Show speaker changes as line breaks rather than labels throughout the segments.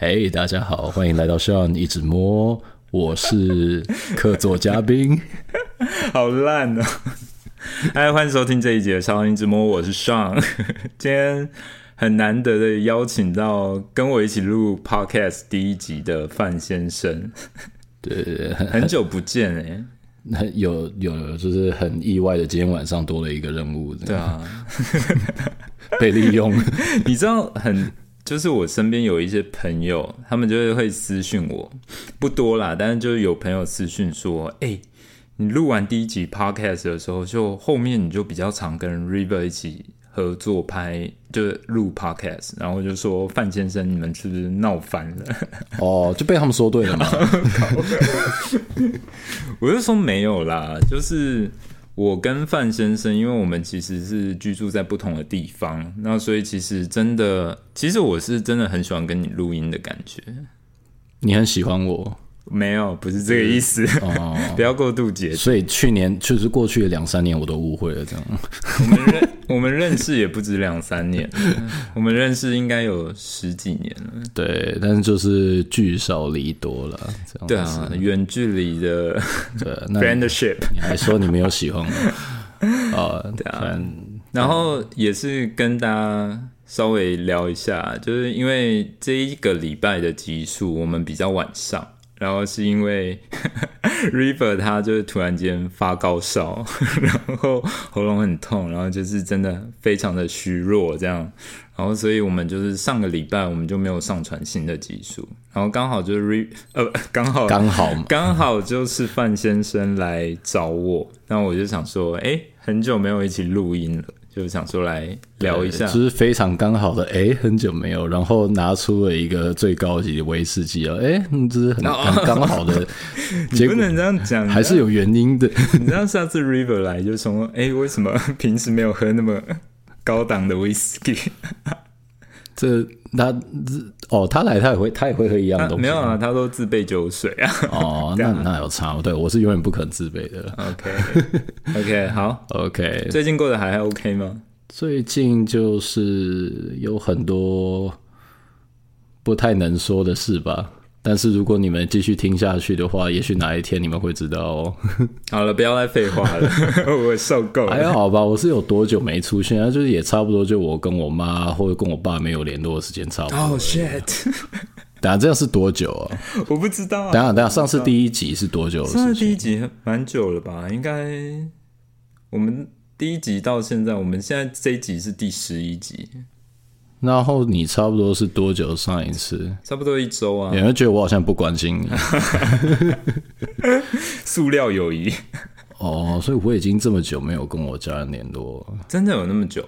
嘿大家好，欢迎来到 Sean 一直摸，我是客座嘉宾。
好烂哦！嗨，欢迎收听这一节的《少林直摸》，我是 Sean。今天很难得的邀请到跟我一起录 Podcast 第一集的范先生，
对，
很久不见哎。
很 有有，就是很意外的，今天晚上多了一个任务。
对啊，
被利用。
你知道，很就是我身边有一些朋友，他们就是会私讯我，不多啦，但是就是有朋友私讯说，哎。你录完第一集 podcast 的时候，就后面你就比较常跟 River 一起合作拍，就是录 podcast，然后就说范先生，你们是不是闹翻了？
哦，就被他们说对了嘛？
我就说没有啦，就是我跟范先生，因为我们其实是居住在不同的地方，那所以其实真的，其实我是真的很喜欢跟你录音的感觉。
你很喜欢我。
没有，不是这个意思，哦 不要过度解读。
所以去年就是过去的两三年，我都误会了这样。
我们认我们认识也不止两三年，我们认识应该有十几年了。
对，但是就是聚少离多了，这样。
对啊，远距离的
对
friendship，
你还说你没有喜欢我啊？
对啊，然后也是跟大家稍微聊一下，就是因为这一个礼拜的集数我们比较晚上。然后是因为 River 他就是突然间发高烧，然后喉咙很痛，然后就是真的非常的虚弱这样，然后所以我们就是上个礼拜我们就没有上传新的技术，然后刚好就是 Re 呃刚好
刚好
刚好就是范先生来找我，那我就想说，哎，很久没有一起录音了。就想说来聊一下，
就是非常刚好的，哎，很久没有，然后拿出了一个最高级的威士忌啊，哎，这是很刚好的，
你不能这样讲，
还是有原因的。
你知道下次 River 来就说，哎，为什么平时没有喝那么高档的威士忌？
这他哦，他来他也会他也会喝一样的东西，
没有啊，他都自备酒水啊。
哦，那那有差，对我是永远不可能自备的。
OK OK 好
OK，
最近过得还 OK 吗？
最近就是有很多不太能说的事吧。但是如果你们继续听下去的话，也许哪一天你们会知道哦。
好了，不要再废话了，我受够了。
还好吧，我是有多久没出现啊？就是也差不多，就我跟我妈或者跟我爸没有联络的时间差不多。
Oh shit！
等下这样是多久啊？
我不知道。
等下等下，上次第一集是多久？
上次第一集蛮久了吧？应该我们第一集到现在，我们现在这一集是第十一集。
然后你差不多是多久上一次？
差不多一周啊。
有人觉得我好像不关心你，
塑料友谊。
哦，所以我已经这么久没有跟我家人联络，
真的有那么久？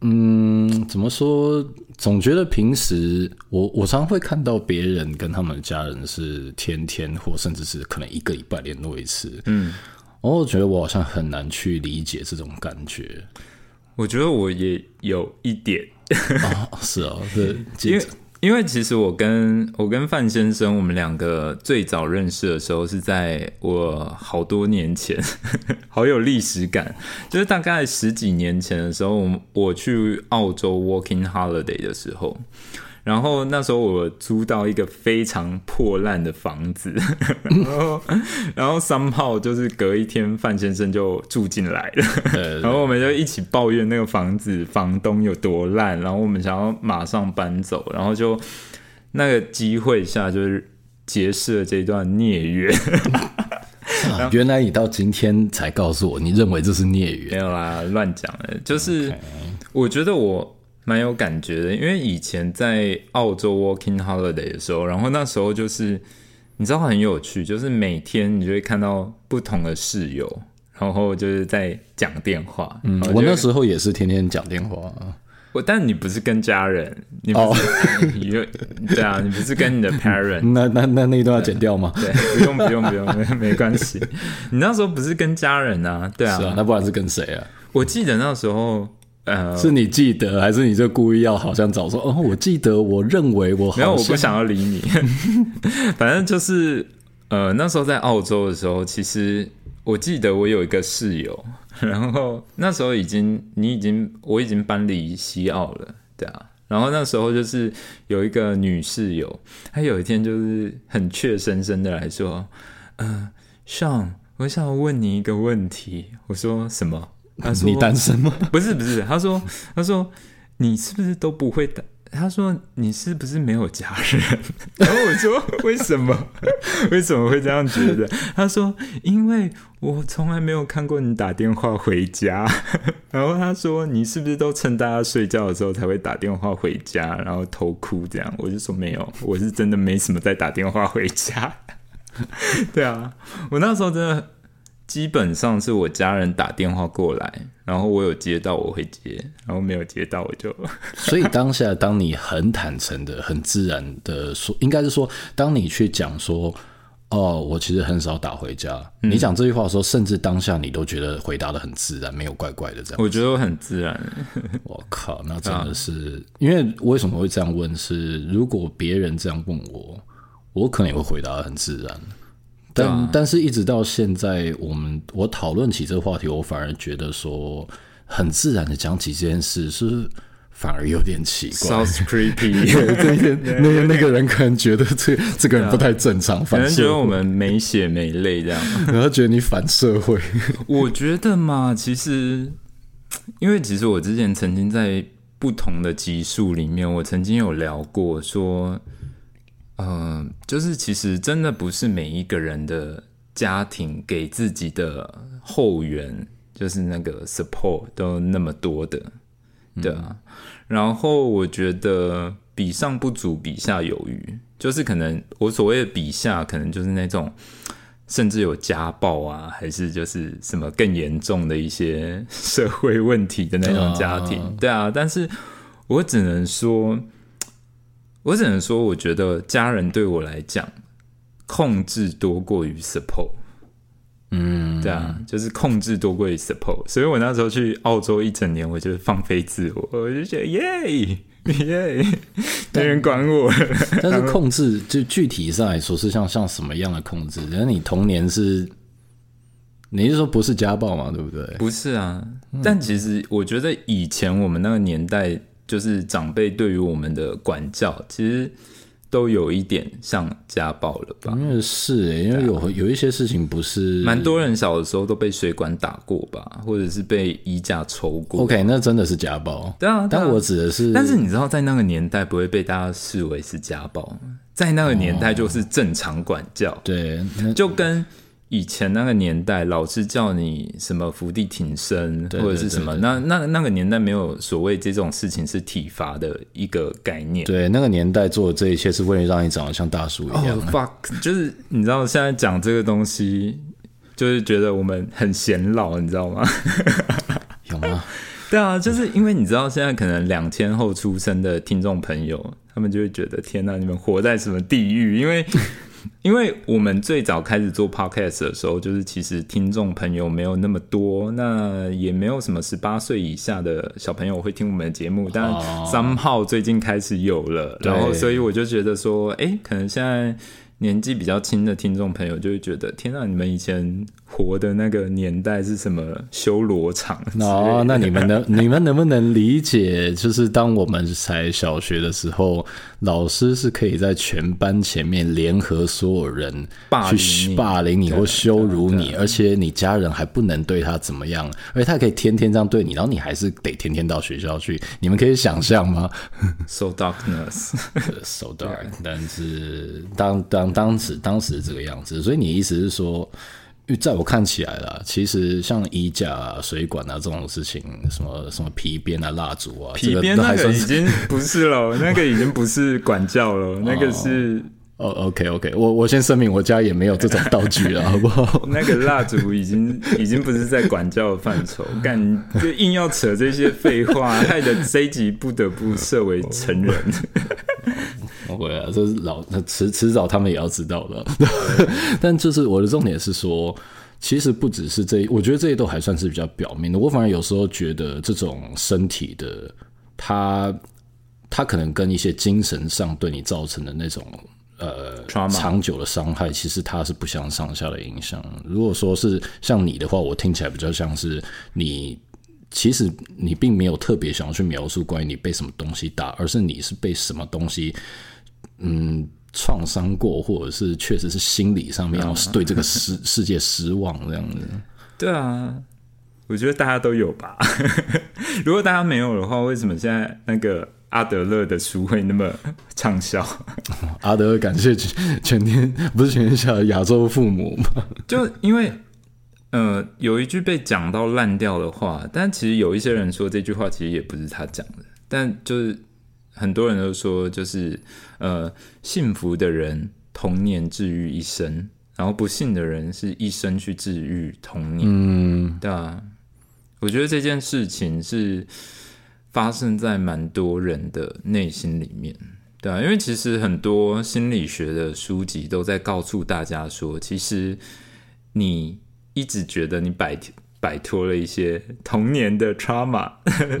嗯，怎么说？总觉得平时我我常会看到别人跟他们家人是天天或甚至是可能一个礼拜联络一次。嗯，我觉得我好像很难去理解这种感觉。
我觉得我也有一点。
啊，是哦，是，
因为因为其实我跟我跟范先生，我们两个最早认识的时候是在我好多年前，好有历史感，就是大概十几年前的时候，我去澳洲 working holiday 的时候。然后那时候我租到一个非常破烂的房子，然 后然后三炮就是隔一天范先生就住进来了，然后我们就一起抱怨那个房子房东有多烂，然后我们想要马上搬走，然后就那个机会下就是结识了这段孽缘。
原来你到今天才告诉我，你认为这是孽缘？
没有啦，乱讲的，就是我觉得我。蛮有感觉的，因为以前在澳洲 working holiday 的时候，然后那时候就是你知道很有趣，就是每天你就会看到不同的室友，然后就是在讲电话。
嗯，我那时候也是天天讲电话。
我但你不是跟家人，你不是你对啊，你不是跟你的 parent。
那那那那一段要剪掉吗？
对，不用不用不用，没没关系。你那时候不是跟家人啊？对啊，
那不然是跟谁啊？
我记得那时候。
呃，是你记得，还是你就故意要好像找说哦？我记得，我认为我
没有，我不想要理你。反正就是呃，那时候在澳洲的时候，其实我记得我有一个室友，然后那时候已经你已经我已经搬离西澳了，对啊。然后那时候就是有一个女室友，她有一天就是很怯生生的来说：“嗯、上，我想问你一个问题。”我说什么？她说
你单身吗？
不是不是，他说他说你是不是都不会打？他说你是不是没有家人？然后我说为什么？为什么会这样觉得？他说因为我从来没有看过你打电话回家。然后他说你是不是都趁大家睡觉的时候才会打电话回家，然后偷哭这样？我就说没有，我是真的没什么在打电话回家。对啊，我那时候真的基本上是我家人打电话过来，然后我有接到我会接，然后没有接到我就
所以当下，当你很坦诚的、很自然的说，应该是说，当你去讲说，哦，我其实很少打回家，你讲这句话的时候，甚至当下你都觉得回答的很自然，没有怪怪的这样。
我觉得我很自然。
我靠，那真的是，因为为什么会这样问是，如果别人这样问我，我可能也会回答的很自然。但、
啊
但是一直到现在，我们我讨论起这个话题，我反而觉得说，很自然的讲起这件事，是反而有点奇怪。
Sounds creepy，
那些那个那个人可能觉得这这个人不太正常，反正觉
得我们没血没泪这样。
然后觉得你反社会。
我觉得嘛，其实因为其实我之前曾经在不同的集数里面，我曾经有聊过说，呃，就是其实真的不是每一个人的家庭给自己的后援，就是那个 support 都那么多的，对啊。然后我觉得比上不足，比下有余，就是可能我所谓的比下，可能就是那种。甚至有家暴啊，还是就是什么更严重的一些社会问题的那种家庭，
啊
对啊。但是我只能说，我只能说，我觉得家人对我来讲，控制多过于 support。
嗯，
对啊，就是控制多过于 support，所以我那时候去澳洲一整年，我就放飞自我，我就觉得耶耶，没人管我。
但是控制就具体上来说是像像什么样的控制？然后你童年是，你是说不是家暴嘛？对不对？
不是啊，但其实我觉得以前我们那个年代，就是长辈对于我们的管教，其实都有一点像家暴了吧？
因为是、欸，因为有有一些事情不是
蛮多人小的时候都被水管打过吧，或者是被衣架抽过。
OK，那真的是家暴。
对啊，对啊
但我指的是，
但是你知道，在那个年代不会被大家视为是家暴，在那个年代就是正常管教，
对，
就跟以前那个年代，老师叫你什么伏地挺身
对
或者是什么，那那那个年代没有所谓这种事情是体罚的一个概念。
对那个年代做的这一切是为了让你长得像大叔一样。
哦、fuck，就是你知道现在讲这个东西，就是觉得我们很显老，你知道吗？
有吗？
对啊，就是因为你知道现在可能两千后出生的听众朋友，他们就会觉得天哪，你们活在什么地狱？因为因为我们最早开始做 podcast 的时候，就是其实听众朋友没有那么多，那也没有什么十八岁以下的小朋友会听我们的节目，但
哦
somehow 最近开始有了，
对
然后所以我就觉得说，哎，可能现在。年纪比较轻的听众朋友就会觉得，天啊，你们以前活的那个年代是什么修罗场？
哦，那你们能 你们能不能理解？就是当我们才小学的时候，老师是可以在全班前面联合所有人
霸凌
去
你
霸凌你或羞辱你，而且你家人还不能对他怎么样，而且他可以天天这样对你，然后你还是得天天到学校去。你们可以想象吗
So
darkness，？So dark。但是当当当时当时这个样子，所以你意思是说？因为在我看起来啦，其实像衣架啊、水管啊这种事情，什么什么皮鞭啊、蜡烛啊，
皮鞭那个已经 不是了，那个已经不是管教了，那个是
哦，OK OK，我我先声明，我家也没有这种道具了，好不好？
那个蜡烛已经已经不是在管教的范畴，干就硬要扯这些废话，害得这一集不得不设为成人。
不会啊，这是老那迟迟早他们也要知道的。但就是我的重点是说，其实不只是这一，我觉得这些都还算是比较表面的。我反而有时候觉得这种身体的，它它可能跟一些精神上对你造成的那种。呃长久的伤害，其实它是不相上下的影响。如果说是像你的话，我听起来比较像是你其实你并没有特别想要去描述关于你被什么东西打，而是你是被什么东西嗯创伤过，或者是确实是心理上面要对这个世 世界失望这样子。
对啊，我觉得大家都有吧。如果大家没有的话，为什么现在那个阿德勒的书会那么畅销？
阿德勒感谢全天不是全天下的亚洲父母吗？
就因为。呃，有一句被讲到烂掉的话，但其实有一些人说这句话其实也不是他讲的，但就是很多人都说，就是呃，幸福的人童年治愈一生，然后不幸的人是一生去治愈童年。嗯，对啊，我觉得这件事情是发生在蛮多人的内心里面，对啊，因为其实很多心理学的书籍都在告诉大家说，其实你。一直觉得你摆摆脱了一些童年的 trauma，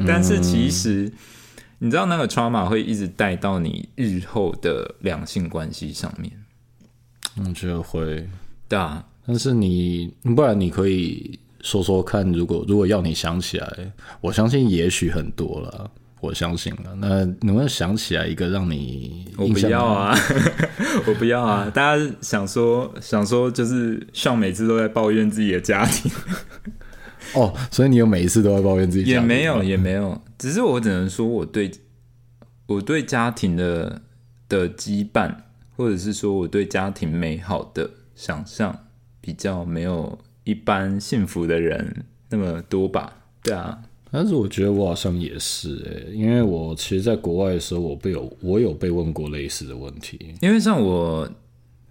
但是其实你知道那个 trauma 会一直带到你日后的两性关系上面。
我觉得会，
对啊。
但是你不然你可以说说看，如果如果要你想起来，我相信也许很多了。我相信了，那能不能想起来一个让你？
我不要啊，我不要啊！大家想说想说，就是像每次都在抱怨自己的家庭。
哦，所以你有每一次都在抱怨自己？
也没有，也没有，只是我只能说，我对我对家庭的的羁绊，或者是说我对家庭美好的想象，比较没有一般幸福的人那么多吧？对啊。
但是我觉得我好像也是诶，因为我其实在国外的时候，我被有我有被问过类似的问题。
因为像我，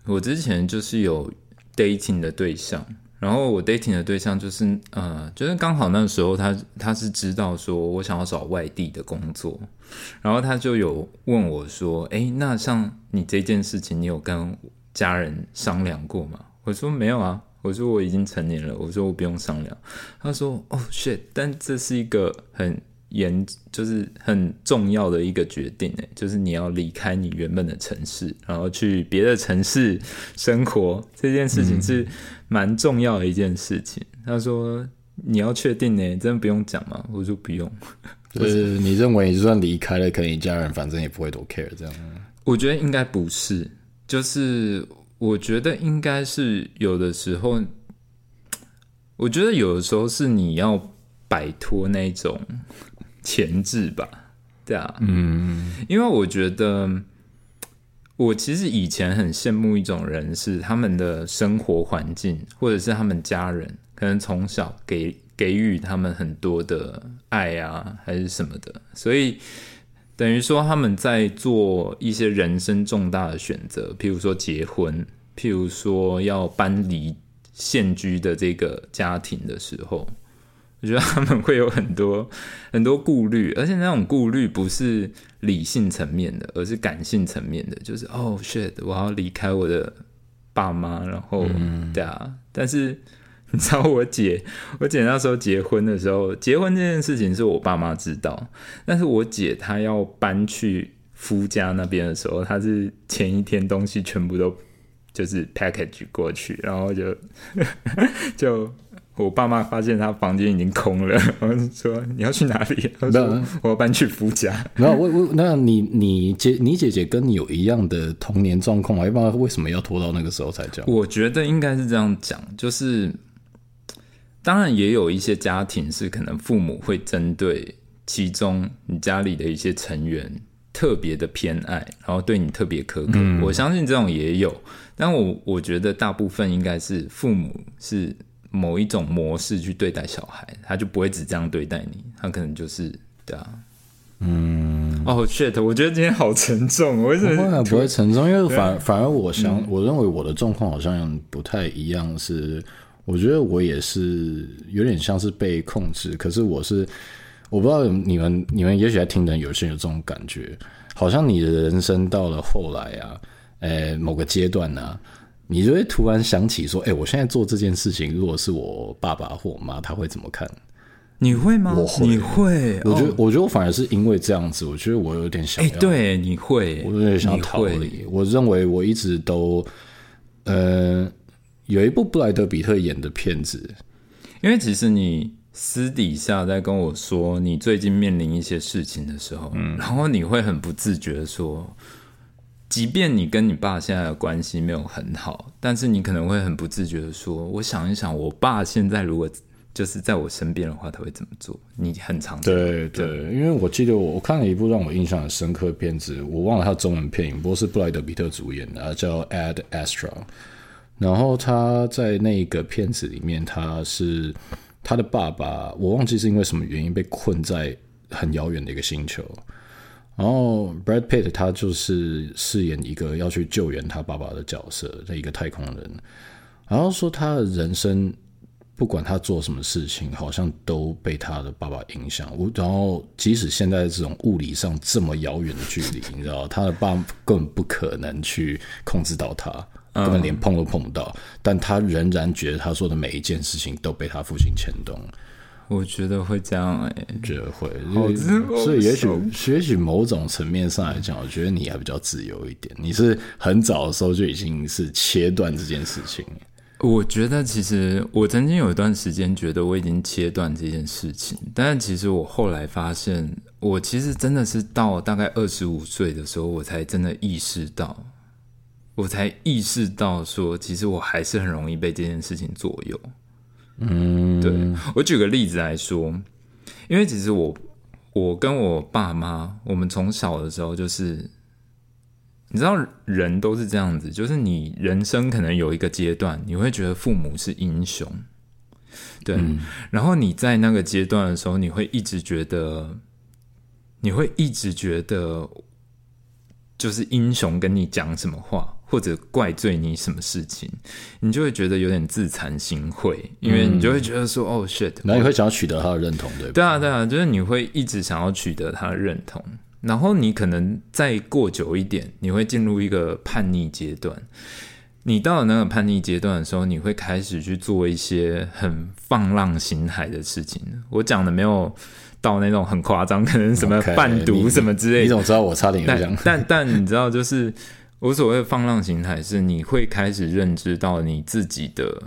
我之前就是有 dating 的对象，然后我 dating 的对象就是呃，就是刚好那时候他他是知道说我想要找外地的工作，然后他就有问我说：“哎，那像你这件事情，你有跟家人商量过吗？”我说：“没有啊。”我说我已经成年了，我说我不用商量。他说：“哦，shit！但这是一个很严，就是很重要的一个决定，诶，就是你要离开你原本的城市，然后去别的城市生活，这件事情是蛮重要的一件事情。”他说：“你要确定呢？真的不用讲吗？”我说：“不用。”
就是你认为就算离开了，可能你家人反正也不会多 care 这样。
我觉得应该不是，就是。我觉得应该是有的时候，我觉得有的时候是你要摆脱那种前置吧，对啊，嗯，因为我觉得我其实以前很羡慕一种人，是他们的生活环境或者是他们家人，可能从小给给予他们很多的爱啊，还是什么的，所以。等于说他们在做一些人生重大的选择，譬如说结婚，譬如说要搬离现居的这个家庭的时候，我觉得他们会有很多 很多顾虑，而且那种顾虑不是理性层面的，而是感性层面的，就是哦，shit，我要离开我的爸妈，然后对啊，但是。你知道我姐，我姐那时候结婚的时候，结婚这件事情是我爸妈知道，但是我姐她要搬去夫家那边的时候，她是前一天东西全部都就是 package 过去，然后就 就我爸妈发现他房间已经空了，然后说你要去哪里？他说我要搬去夫家。
没有，我我那你你姐你姐姐跟你有一样的童年状况吗？一般为什么要拖到那个时候才讲？
我觉得应该是这样讲，就是。当然也有一些家庭是可能父母会针对其中你家里的一些成员特别的偏爱，然后对你特别苛刻。我相信这种也有，但我我觉得大部分应该是父母是某一种模式去对待小孩，他就不会只这样对待你，他可能就是对啊，嗯，哦，shit，我觉得今天好沉重，为什么
不会沉重？因为反反而我想，我认为我的状况好像不太一样，是。我觉得我也是有点像是被控制，可是我是我不知道你们你们也许在听的人有些人有这种感觉，好像你的人生到了后来啊，诶某个阶段呢，你就会突然想起说，哎，我现在做这件事情，如果是我爸爸或我妈，他会怎么看？
你会吗？
我会，
你会？
我觉得，我觉得我反而是因为这样子，我觉得我有点想，哎，
对，你会，
我有点想逃离。我认为我一直都，呃。有一部布莱德比特演的片子，
因为其实你私底下在跟我说你最近面临一些事情的时候，嗯，然后你会很不自觉的说，即便你跟你爸现在的关系没有很好，但是你可能会很不自觉的说，我想一想，我爸现在如果就是在我身边的话，他会怎么做？你很常
对对，因为我记得我我看了一部让我印象很深刻的片子，我忘了他中文片名，不过是布莱德比特主演的，叫《Ad Astra》。然后他在那个片子里面，他是他的爸爸，我忘记是因为什么原因被困在很遥远的一个星球。然后 Brad Pitt 他就是饰演一个要去救援他爸爸的角色的一个太空人，然后说他的人生不管他做什么事情，好像都被他的爸爸影响。我然后即使现在这种物理上这么遥远的距离，你知道他的爸根本不可能去控制到他。根本连碰都碰不到，但他仍然觉得他做的每一件事情都被他父亲牵动。
我觉得会这样哎，
觉得会，所以也许也许某种层面上来讲，我觉得你还比较自由一点。你是很早的时候就已经是切断这件事情。
我觉得其实我曾经有一段时间觉得我已经切断这件事情，但其实我后来发现，我其实真的是到大概二十五岁的时候，我才真的意识到。我才意识到，说其实我还是很容易被这件事情左右。
嗯，
对我举个例子来说，因为其实我我跟我爸妈，我们从小的时候就是，你知道人都是这样子，就是你人生可能有一个阶段，你会觉得父母是英雄，对，然后你在那个阶段的时候，你会一直觉得，你会一直觉得。就是英雄跟你讲什么话，或者怪罪你什么事情，你就会觉得有点自惭形秽，因为你就会觉得说，哦，shit，
然后你会想要取得他的认同，对
对啊，对啊，就是你会一直想要取得他的认同，然后你可能再过久一点，你会进入一个叛逆阶段。你到了那个叛逆阶段的时候，你会开始去做一些很放浪形骸的事情。我讲的没有。到那种很夸张，可能什么贩毒什么之类的。
你怎么知道我差点有这样？
但但你知道，就是我所谓的放浪形态，是你会开始认知到你自己的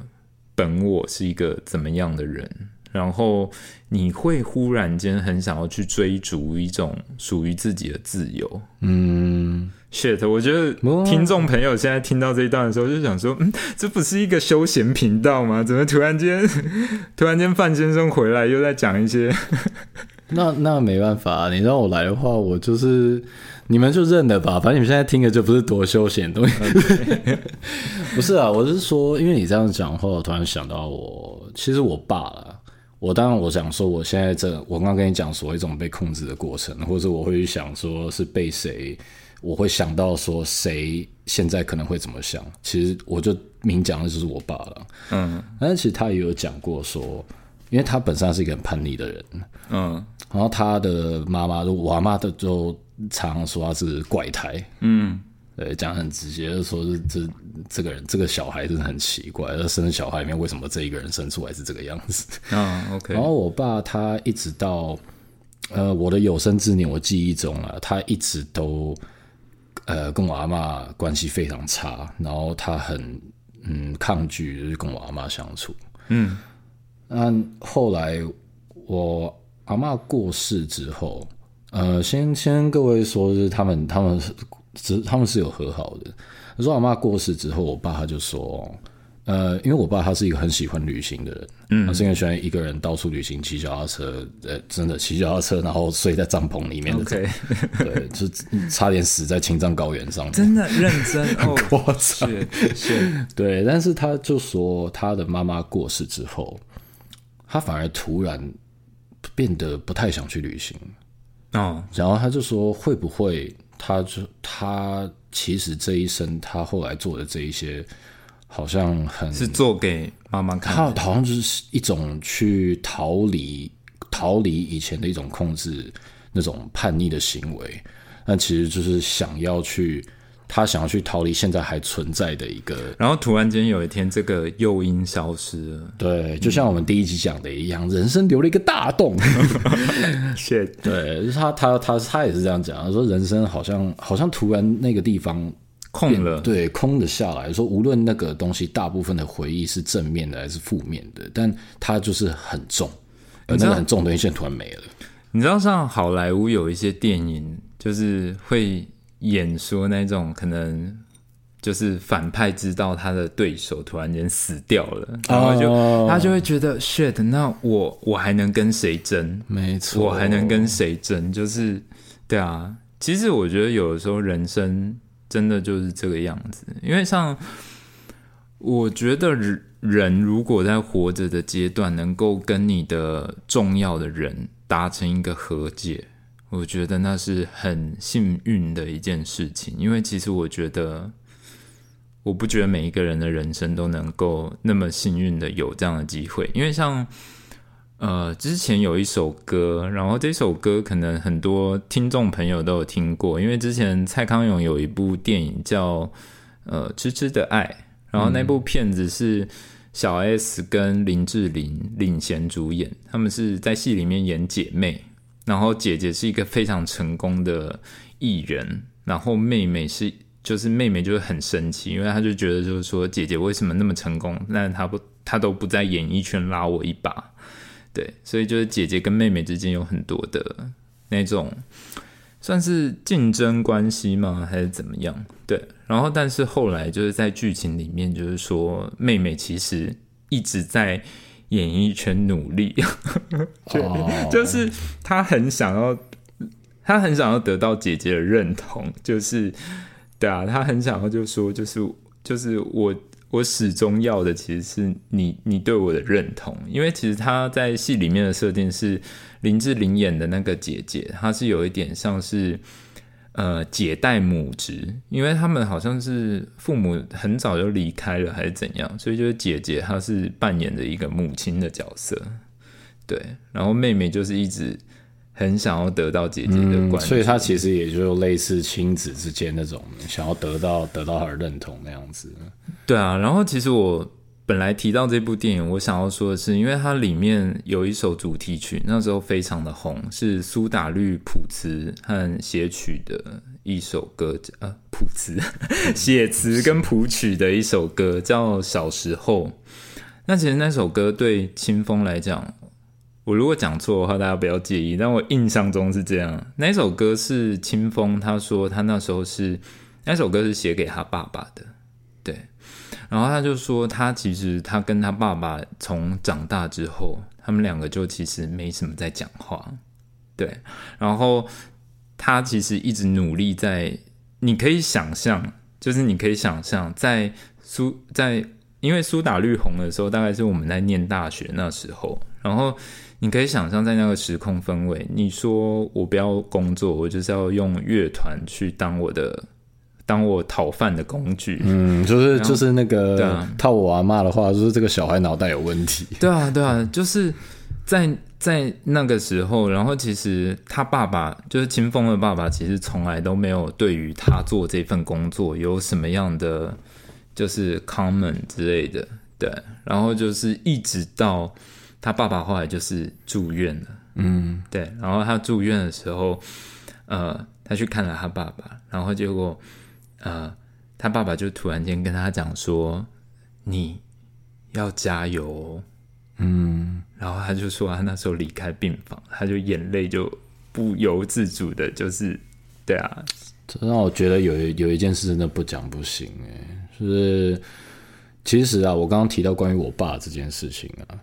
本我是一个怎么样的人，然后你会忽然间很想要去追逐一种属于自己的自由。
嗯。
shit，我觉得听众朋友现在听到这一段的时候，就想说，嗯，这不是一个休闲频道吗？怎么突然间，突然间范先生回来又在讲一些？
那那没办法，你让我来的话，我就是你们就认了吧。反正你们现在听的就不是多休闲东西。不是啊，我是说，因为你这样讲的话，我突然想到，我其实我爸了。我当然我想说，我现在这我刚刚跟你讲说一种被控制的过程，或者我会想说是被谁。我会想到说谁现在可能会怎么想，其实我就明讲的就是我爸了。
嗯，
但是其实他也有讲过说，因为他本身是一个很叛逆的人。
嗯，
然后他的妈妈，我阿妈的就常常说他是怪胎。
嗯，
对，讲很直接，就说是这这个人这个小孩真的很奇怪，他生的小孩里面为什么这一个人生出来是这个样子？
啊，OK。
然后我爸他一直到呃我的有生之年，我记忆中啊，他一直都。呃，跟我阿妈关系非常差，然后他很嗯抗拒，就是跟我阿妈相处。
嗯，
那后来我阿妈过世之后，呃，先先各位说，是他们他们是他们是有和好的。说我妈过世之后，我爸他就说。呃，因为我爸他是一个很喜欢旅行的人，
嗯，
他是因为喜欢一个人到处旅行，骑脚踏车，呃，真的骑脚踏车，然后睡在帐篷里面的 对，就差点死在青藏高原上，
真的认真，
很夸张，
是，
对，但是他就说他的妈妈过世之后，他反而突然变得不太想去旅行，
哦，
然后他就说会不会，他就他其实这一生他后来做的这一些。好像很
是做给妈妈看，
他好像就是一种去逃离、逃离以前的一种控制、那种叛逆的行为。那其实就是想要去，他想要去逃离现在还存在的一个。
然后突然间有一天，这个诱因消失了。
对，就像我们第一集讲的一样，人生留了一个大洞。
谢
对，就是他，他，他，他也是这样讲，他说人生好像，好像突然那个地方。
空了，
对，空的下来说，无论那个东西大部分的回忆是正面的还是负面的，但它就是很重，而那个很重的东西现在突然没了。
你知道，像好莱坞有一些电影，就是会演说那种可能就是反派知道他的对手突然间死掉了，然后就、
哦
他就会觉得 shit，那我我还能跟谁争？
没错，
我还能跟谁争？就是对啊，其实我觉得有的时候人生真的就是这个样子，因为像我觉得人人如果在活着的阶段能够跟你的重要的人达成一个和解，我觉得那是很幸运的一件事情，因为其实我觉得。我不觉得每一个人的人生都能够那么幸运的有这样的机会，因为像呃，之前有一首歌，然后这首歌可能很多听众朋友都有听过，因为之前蔡康永有一部电影叫呃《痴痴的爱》，然后那部片子是小 S 跟林志玲领衔主演，他们是在戏里面演姐妹，然后姐姐是一个非常成功的艺人，然后妹妹是。就是妹妹就是很生气，因为她就觉得就是说姐姐为什么那么成功，那她不她都不在演艺圈拉我一把，对，所以就是姐姐跟妹妹之间有很多的那种算是竞争关系吗，还是怎么样？对，然后但是后来就是在剧情里面，就是说妹妹其实一直在演艺圈努力，就、是他很想要，他很想要得到姐姐的认同，就是。对啊，他很想要就说，就是就是我我始终要的其实是你你对我的认同，因为其实他在戏里面的设定是林志玲演的那个姐姐，她是有一点像是呃姐带母职，因为他们好像是父母很早就离开了还是怎样，所以就是姐姐她是扮演着一个母亲的角色，对，然后妹妹就是一直。很想要得到姐姐的关注、
嗯，所以她其实也就类似亲子之间那种想要得到得到她的认同那样子。
对啊，然后其实我本来提到这部电影，我想要说的是，因为它里面有一首主题曲，那时候非常的红，是苏打绿谱词和写曲的一首歌，呃，谱 词写词跟谱曲的一首歌叫《小时候》。那其实那首歌对清风来讲。我如果讲错的话，大家不要介意。但我印象中是这样，那首歌是清风，他说他那时候是那首歌是写给他爸爸的，然后他就说，他其实他跟他爸爸从长大之后，他们两个就其实没什么在讲话，对。然后他其实一直努力在，你可以想象，就是你可以想象，在苏在因为苏打绿红的时候，大概是我们在念大学那时候，然后。你可以想象，在那个时空氛围，你说我不要工作，我就是要用乐团去当我的，当我讨饭的工具。
嗯，就是就是那个、啊、套我阿妈的话，就是这个小孩脑袋有问题。
对啊，对啊，就是在在那个时候，然后其实他爸爸就是清风的爸爸，其实从来都没有对于他做这份工作有什么样的就是 comment 之类的。对，然后就是一直到。他爸爸后来就是住院了，
嗯，
对。然后他住院的时候，呃，他去看了他爸爸，然后结果，呃，他爸爸就突然间跟他讲说：“你要加油。”
嗯，
然后他就说他那时候离开病房，他就眼泪就不由自主的，就是对啊，
这让我觉得有有一件事真的不讲不行哎，就是其实啊，我刚刚提到关于我爸这件事情啊。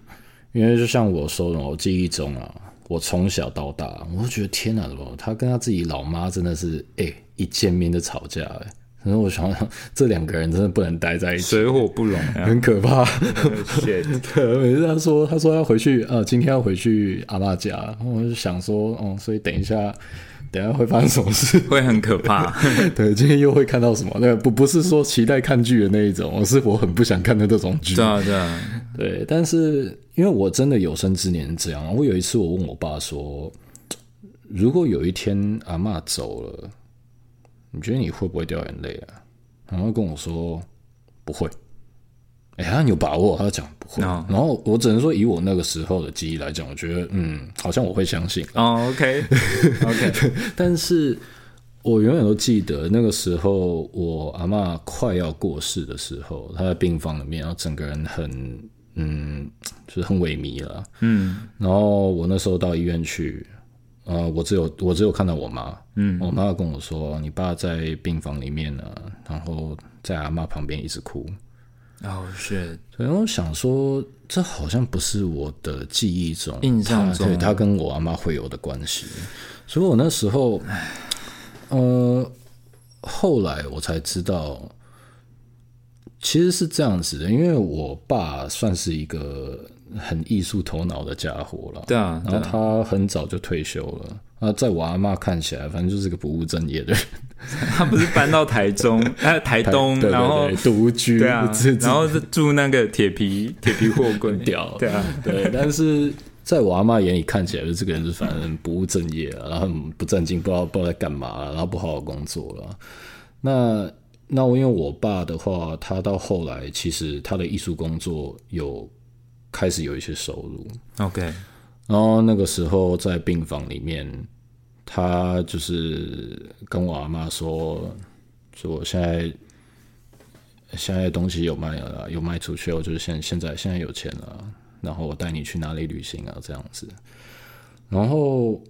因为就像我说的，我记忆中啊，我从小到大，我都觉得天哪，怎么他跟他自己老妈真的是哎、一见面就吵架哎、可是我想想，这两个人真的不能待在一起，
水火不容、啊，
很可怕。
对，
每次他说他说要回去呃，今天要回去阿爸家，我就想说，哦，所以等一下。等下会发生什么事？
会很可怕。
对，今天又会看到什么？那个不不是说期待看剧的那一种，而是我很不想看的那种剧。
对啊，对啊，
对。但是因为我真的有生之年这样，我有一次我问我爸说，如果有一天阿妈走了，你觉得你会不会掉眼泪啊？然后跟我说不会。哎、欸，他有把握，他讲不会。
哦、
然后我只能说，以我那个时候的记忆来讲，我觉得嗯，好像我会相信。
哦，OK，OK，
但是我永远都记得那个时候，我阿嬷快要过世的时候，她在病房里面，然后整个人很嗯，就是很萎靡了。嗯，然后我那时候到医院去，呃，我只有我只有看到我妈，嗯，我妈跟我说，你爸在病房里面呢，然后在阿妈旁边一直哭。
哦，是。
然后想说，这好像不是我的记忆中
印象中，
对他跟我阿妈会有的关系。所以我那时候，呃，后来我才知道。其实是这样子的，因为我爸算是一个很艺术头脑的家伙了，
对啊，
然后他很早就退休了那，在我阿妈看起来，反正就是个不务正业的人。
他不是搬到台中、哎 台东，然后
独居，
对啊，然后住那个铁皮 铁皮货柜，
屌，
对啊，
对。但是在我阿妈眼里看起来，就这个人是反正不务正业啊，然后不正经，不知道不知道在干嘛，然后不好好工作了。那。那我因为我爸的话，他到后来其实他的艺术工作有开始有一些收入。
OK，
然后那个时候在病房里面，他就是跟我阿妈说，说现在现在东西有卖了，有卖出去，我就是现现在现在有钱了，然后我带你去哪里旅行啊，这样子，然后。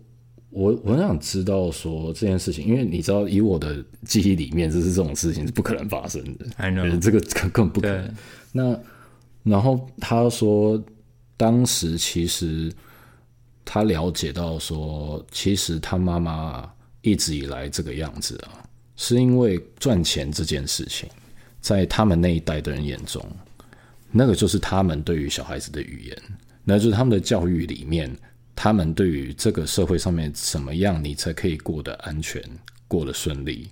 我我很想知道说这件事情，因为你知道，以我的记忆里面，就是这种事情是不可能发生的。
I know，
这个根本不可能。那然后他说，当时其实他了解到说，其实他妈妈一直以来这个样子啊，是因为赚钱这件事情，在他们那一代的人眼中，那个就是他们对于小孩子的语言，那就是他们的教育里面。他们对于这个社会上面怎么样，你才可以过得安全、过得顺利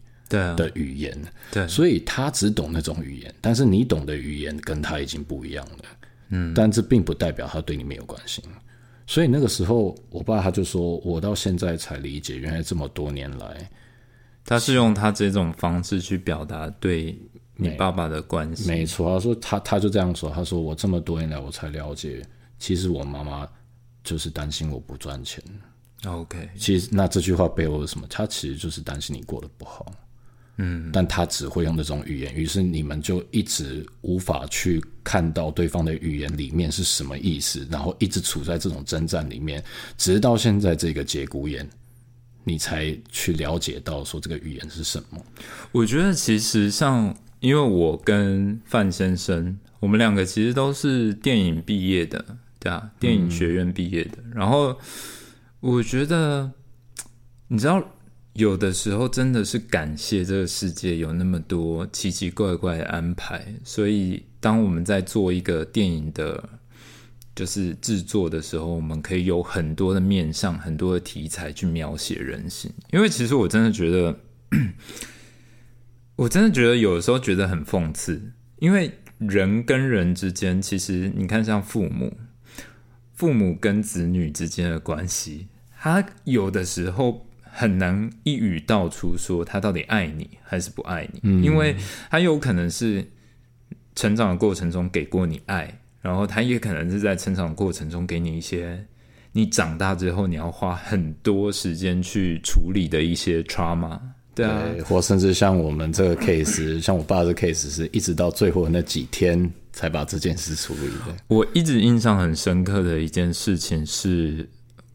的语言，
对，
所以他只懂那种语言，但是你懂的语言跟他已经不一样了，嗯，但这并不代表他对你没有关心。所以那个时候，我爸他就说，我到现在才理解，原来这么多年来，
他是用他这种方式去表达对你爸爸的关心。
没错，他说他他就这样说，他说我这么多年来我才了解，其实我妈妈。就是担心我不赚钱。
OK，
其实那这句话背后是什么？他其实就是担心你过得不好。嗯，但他只会用这种语言，于是你们就一直无法去看到对方的语言里面是什么意思，然后一直处在这种征战里面，直到现在这个节骨眼，你才去了解到说这个语言是什么。
我觉得其实像，因为我跟范先生，我们两个其实都是电影毕业的。对啊，电影学院毕业的。然后我觉得，你知道，有的时候真的是感谢这个世界有那么多奇奇怪怪的安排。所以，当我们在做一个电影的，就是制作的时候，我们可以有很多的面向、很多的题材去描写人性。因为其实我真的觉得，我真的觉得有的时候觉得很讽刺，因为人跟人之间，其实你看，像父母。父母跟子女之间的关系，他有的时候很难一语道出说他到底爱你还是不爱你，因为他有可能是成长的过程中给过你爱，然后他也可能是在成长过程中给你一些你长大之后你要花很多时间去处理的一些 trauma，对啊，
或甚至像我们这个 case，像我爸这 case 是一直到最后那几天。才把这件事处理的。
我一直印象很深刻的一件事情是，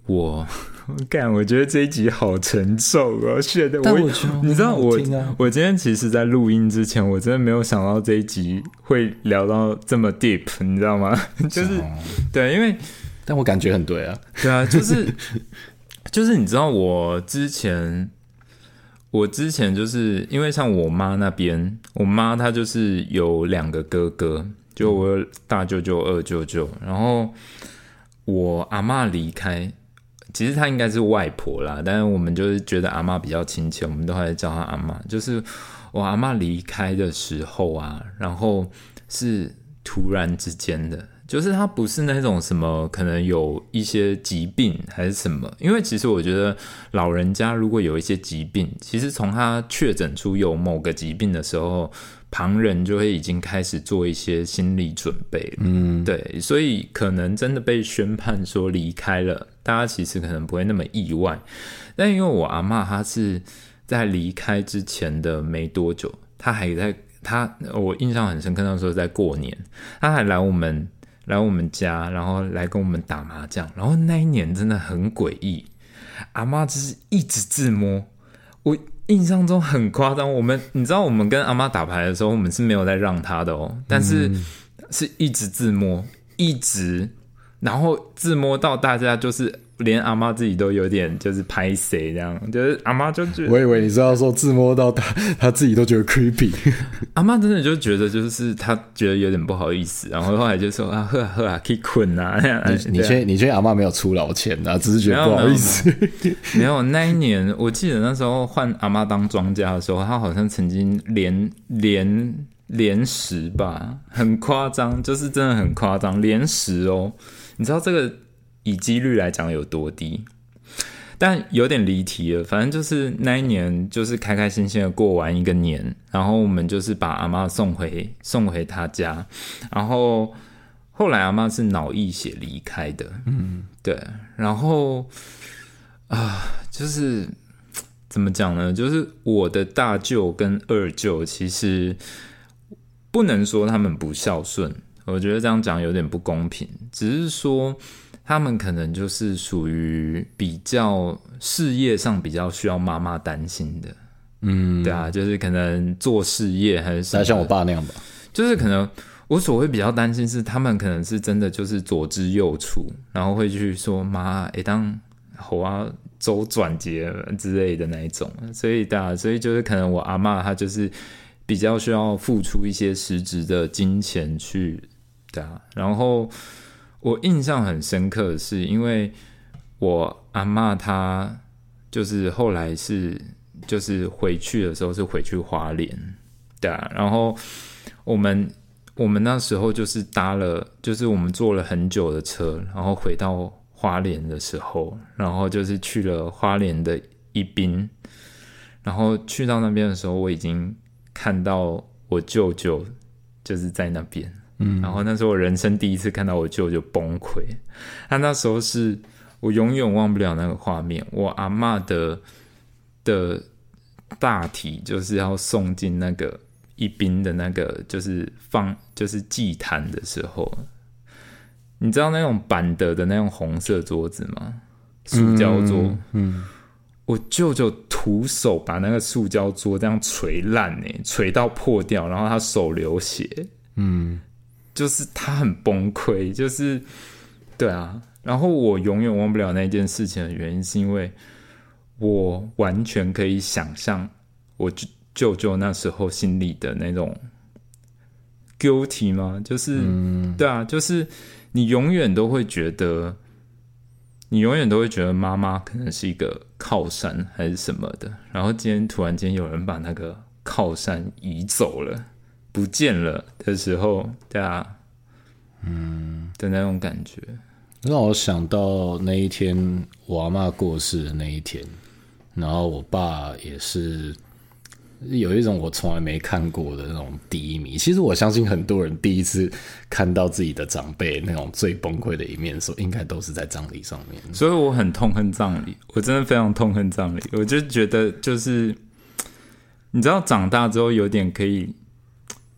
我 干，我觉得这一集好沉重啊！是的，我你知道我我今天其实，在录音之前，我真的没有想到这一集会聊到这么 deep，你知道吗？就是对，因为
但我感觉很对啊，
对啊，就是就是你知道，我之前我之前就是因为像我妈那边，我妈她就是有两个哥哥。就我大舅舅、二舅舅，然后我阿妈离开，其实她应该是外婆啦，但是我们就是觉得阿妈比较亲切，我们都还在叫她阿妈。就是我阿妈离开的时候啊，然后是突然之间的，就是她不是那种什么可能有一些疾病还是什么，因为其实我觉得老人家如果有一些疾病，其实从他确诊出有某个疾病的时候。旁人就会已经开始做一些心理准备了，嗯，对，所以可能真的被宣判说离开了，大家其实可能不会那么意外。但因为我阿妈她是在离开之前的没多久，她还在，她我印象很深刻，那时候在过年，她还来我们来我们家，然后来跟我们打麻将。然后那一年真的很诡异，阿妈就是一直自摸。我印象中很夸张。我们你知道，我们跟阿妈打牌的时候，我们是没有在让她的哦，但是是一直自摸，一直，然后自摸到大家就是。连阿妈自己都有点就是拍谁这样，就是阿妈就觉得，
我以为你是要说自摸到他，他自己都觉得 creepy。
阿妈真的就觉得就是他觉得有点不好意思，然后后来就说啊喝啊喝啊可以困啊。
你你确你确定阿妈没有出老千啊？只是觉得不好意思。
没有那一年，我记得那时候换阿妈当庄家的时候，他好像曾经连连连十吧，很夸张，就是真的很夸张，连十哦。你知道这个？以几率来讲有多低，但有点离题了。反正就是那一年，就是开开心心的过完一个年，然后我们就是把阿妈送回送回他家，然后后来阿妈是脑溢血离开的。嗯，对。然后啊，就是怎么讲呢？就是我的大舅跟二舅，其实不能说他们不孝顺，我觉得这样讲有点不公平，只是说。他们可能就是属于比较事业上比较需要妈妈担心的，嗯，对啊，就是可能做事业还是
像我爸那样吧，
就是可能我所谓比较担心是他们可能是真的就是左支右绌，然后会去说妈，哎，当猴啊，周转节之类的那一种，所以大啊，所以就是可能我阿妈她就是比较需要付出一些实质的金钱去，然后。我印象很深刻的是，因为我阿妈她就是后来是就是回去的时候是回去花莲，对啊，然后我们我们那时候就是搭了，就是我们坐了很久的车，然后回到花莲的时候，然后就是去了花莲的一滨，然后去到那边的时候，我已经看到我舅舅就是在那边。嗯，然后那是我人生第一次看到我舅舅崩溃。他那时候是我永远忘不了那个画面。我阿妈的的大体就是要送进那个一宾的那个，就是放就是祭坛的时候，你知道那种板的的那种红色桌子吗？塑胶桌。嗯，我舅舅徒手把那个塑胶桌这样捶烂呢，捶到破掉，然后他手流血。嗯。就是他很崩溃，就是对啊。然后我永远忘不了那件事情的原因，是因为我完全可以想象我舅舅那时候心里的那种 guilty 吗？就是对啊，就是你永远都会觉得，你永远都会觉得妈妈可能是一个靠山还是什么的。然后今天突然间有人把那个靠山移走了。不见了的时候，对啊，嗯的那种感觉，
让我想到那一天我阿妈过世的那一天，然后我爸也是有一种我从来没看过的那种低迷。其实我相信很多人第一次看到自己的长辈那种最崩溃的一面的时候，应该都是在葬礼上面。
所以我很痛恨葬礼，我真的非常痛恨葬礼。我就觉得，就是你知道，长大之后有点可以。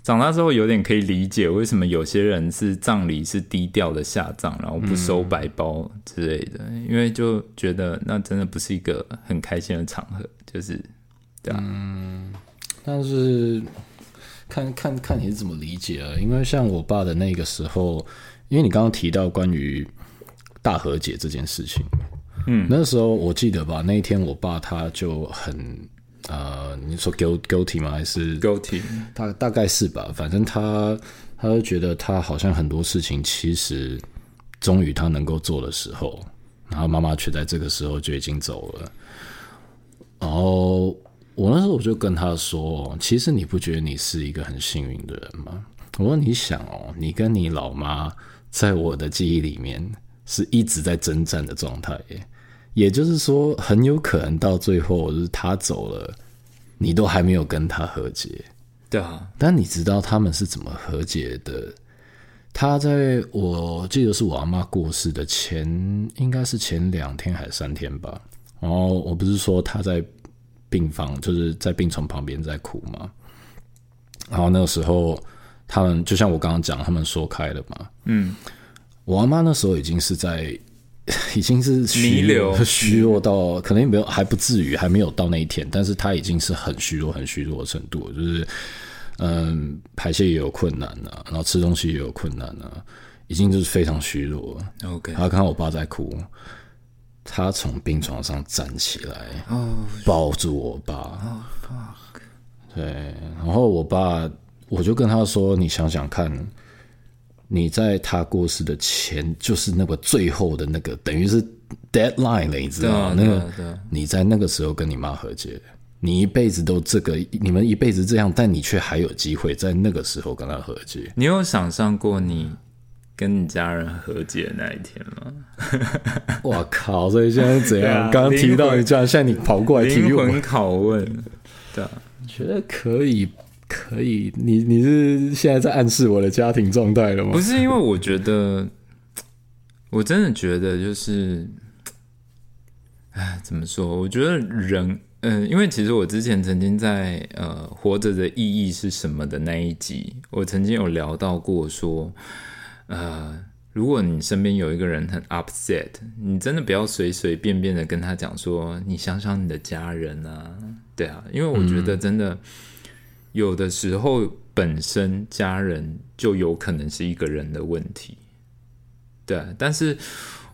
长大之后有点可以理解为什么有些人是葬礼是低调的下葬，然后不收白包之类的，因为就觉得那真的不是一个很开心的场合，就是对啊。
嗯，但是看看看你是怎么理解啊？因为像我爸的那个时候，因为你刚刚提到关于大和解这件事情，嗯，那时候我记得吧，那一天我爸他就很。呃，你说 guilty 吗？还是
guilty？
大大概是吧。反正他，他就觉得他好像很多事情，其实终于他能够做的时候，然后妈妈却在这个时候就已经走了。然后我那时候我就跟他说：“其实你不觉得你是一个很幸运的人吗？”我说：“你想哦，你跟你老妈在我的记忆里面是一直在征战的状态耶。”也就是说，很有可能到最后就是他走了，你都还没有跟他和解。
对啊，
但你知道他们是怎么和解的？他在我记得是我阿妈过世的前，应该是前两天还是三天吧。然后我不是说他在病房，就是在病床旁边在哭吗？然后那个时候，他们就像我刚刚讲，他们说开了嘛。嗯。我阿妈那时候已经是在，已经是虚
弥留
虚弱到可能没有还不至于还没有到那一天，但是他已经是很虚弱、很虚弱的程度，就是嗯排泄也有困难了、然后吃东西也有困难了、已经就是非常虚弱了。
OK，
他看到我爸在哭，他从病床上站起来，
哦，
抱住我爸。对，然后我爸，我就跟他说：“你想想看，你在他过世的前，就是那个最后的那个，等于是 deadline 了，你知道吗？
啊
那个你在那个时候跟你妈和解，你一辈子都这个，你们一辈子这样，但你却还有机会在那个时候跟他和解。
你有想象过你跟你家人和解那一天吗？
我靠！所以现在是怎样？刚刚提到你这样，现在你跑过来提问，
灵魂拷问，对啊，
觉得可以，可以。你你是现在在暗示我的家庭状态了吗
不？是因为我觉得，我真的觉得就是，哎，怎么说？我觉得人，嗯、因为其实我之前曾经在呃《活着的意义是什么》的那一集，我曾经有聊到过说，呃，如果你身边有一个人很 upset，你真的不要随随便便的跟他讲说，你想想你的家人啊，对啊，因为我觉得真的、有的时候本身家人就有可能是一个人的问题，对啊，但是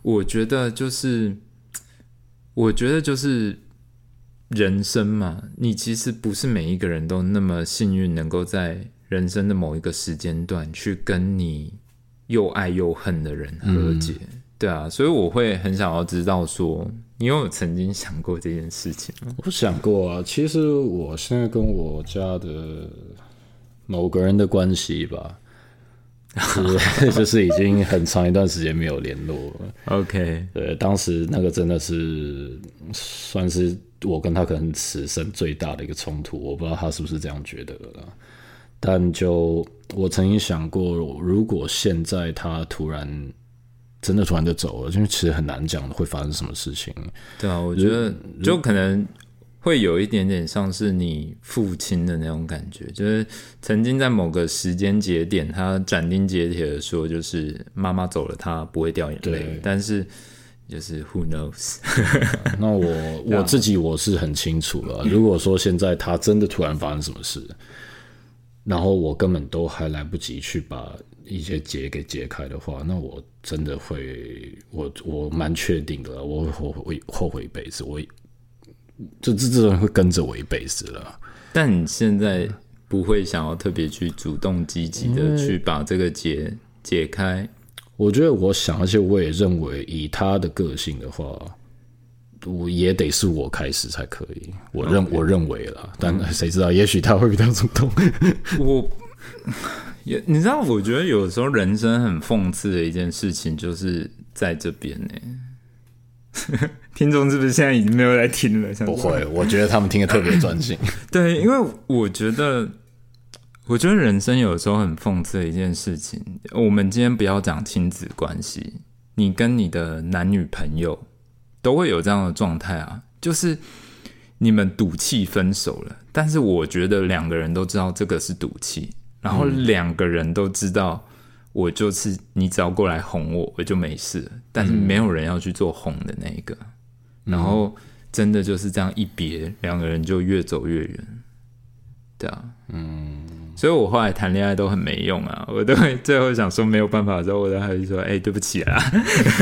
我觉得就是，我觉得就是人生嘛，你其实不是每一个人都那么幸运，能够在人生的某一个时间段去跟你又爱又恨的人和解。对啊，所以我会很想要知道说，你有曾经想过这件事情吗？
我想过啊，其实我现在跟我家的某个人的关系吧，是就是已经很长一段时间没有联络了。
OK，
对，当时那个真的是算是我跟他可能此生最大的一个冲突，我不知道他是不是这样觉得的啦。但就我曾经想过，如果现在他突然真的突然就走了，因为其实很难讲会发生什么事情。
对啊，我觉得就可能会有一点点像是你父亲的那种感觉，就是曾经在某个时间节点，他斩钉截铁的说，就是妈妈走了，他不会掉眼泪，但是就是 who knows，
那我我自己我是很清楚了。如果说现在他真的突然发生什么事，然后我根本都还来不及去把一些结给解开的话，那我真的会，我我蛮确定的，我会后悔后悔一辈子，我这这这人会跟着我一辈子了。
但你现在不会想要特别去主动积极的去把这个结解开，
我觉得我想，而且我也认为，以他的个性的话，我也得是我开始才可以。我认我认为啦，但谁知道，也许他会比较主动。
我也你知道，我觉得有时候人生很讽刺的一件事情，就是在这边呢。听众是不是现在已经没有在听了？
不会，我觉得他们听的特别专心。
对，因为我觉得，我觉得人生有时候很讽刺的一件事情。我们今天不要讲亲子关系，你跟你的男女朋友都会有这样的状态啊，就是你们赌气分手了，但是我觉得两个人都知道这个是赌气，然后两个人都知道。我就是你，只要过来哄我，我就没事。但是没有人要去做哄的那一个，然后真的就是这样一别，两个人就越走越远。对啊，嗯，所以我后来谈恋爱都很没用啊，我都会最后想说没有办法的时候，我都还会说，哎、对不起啊，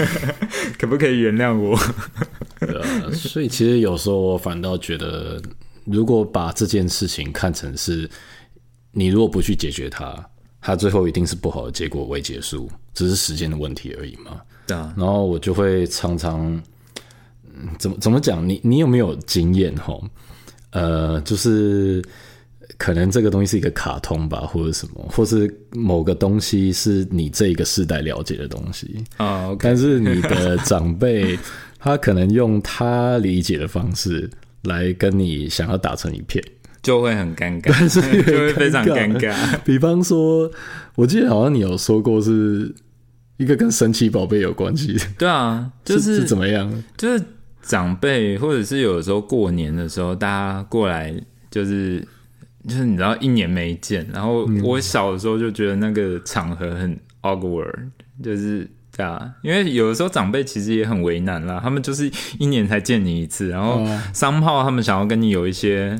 可不可以原谅我？
对啊，所以其实有时候我反倒觉得，如果把这件事情看成是你如果不去解决它，它最后一定是不好的结果为结束，只是时间的问题而已嘛。
对啊，
然后我就会常常，嗯，怎么怎么讲？你你有没有经验哈？呃，就是可能这个东西是一个卡通吧，或者什么，或是某个东西是你这一个世代了解的东西，
啊，OK，
但是你的长辈他可能用他理解的方式来跟你想要打成一片。
就会很尴尬，就会非常尴尬。
比方说，我记得好像你有说过是一个跟神奇宝贝有关系的，
对啊，就是
是怎么样？
就是长辈，或者是有的时候过年的时候，大家过来就是就是你知道一年没见，然后我小的时候就觉得那个场合很 awkward，就是对啊，因为有的时候长辈其实也很为难啦，他们就是一年才见你一次，然后商炮他们想要跟你有一些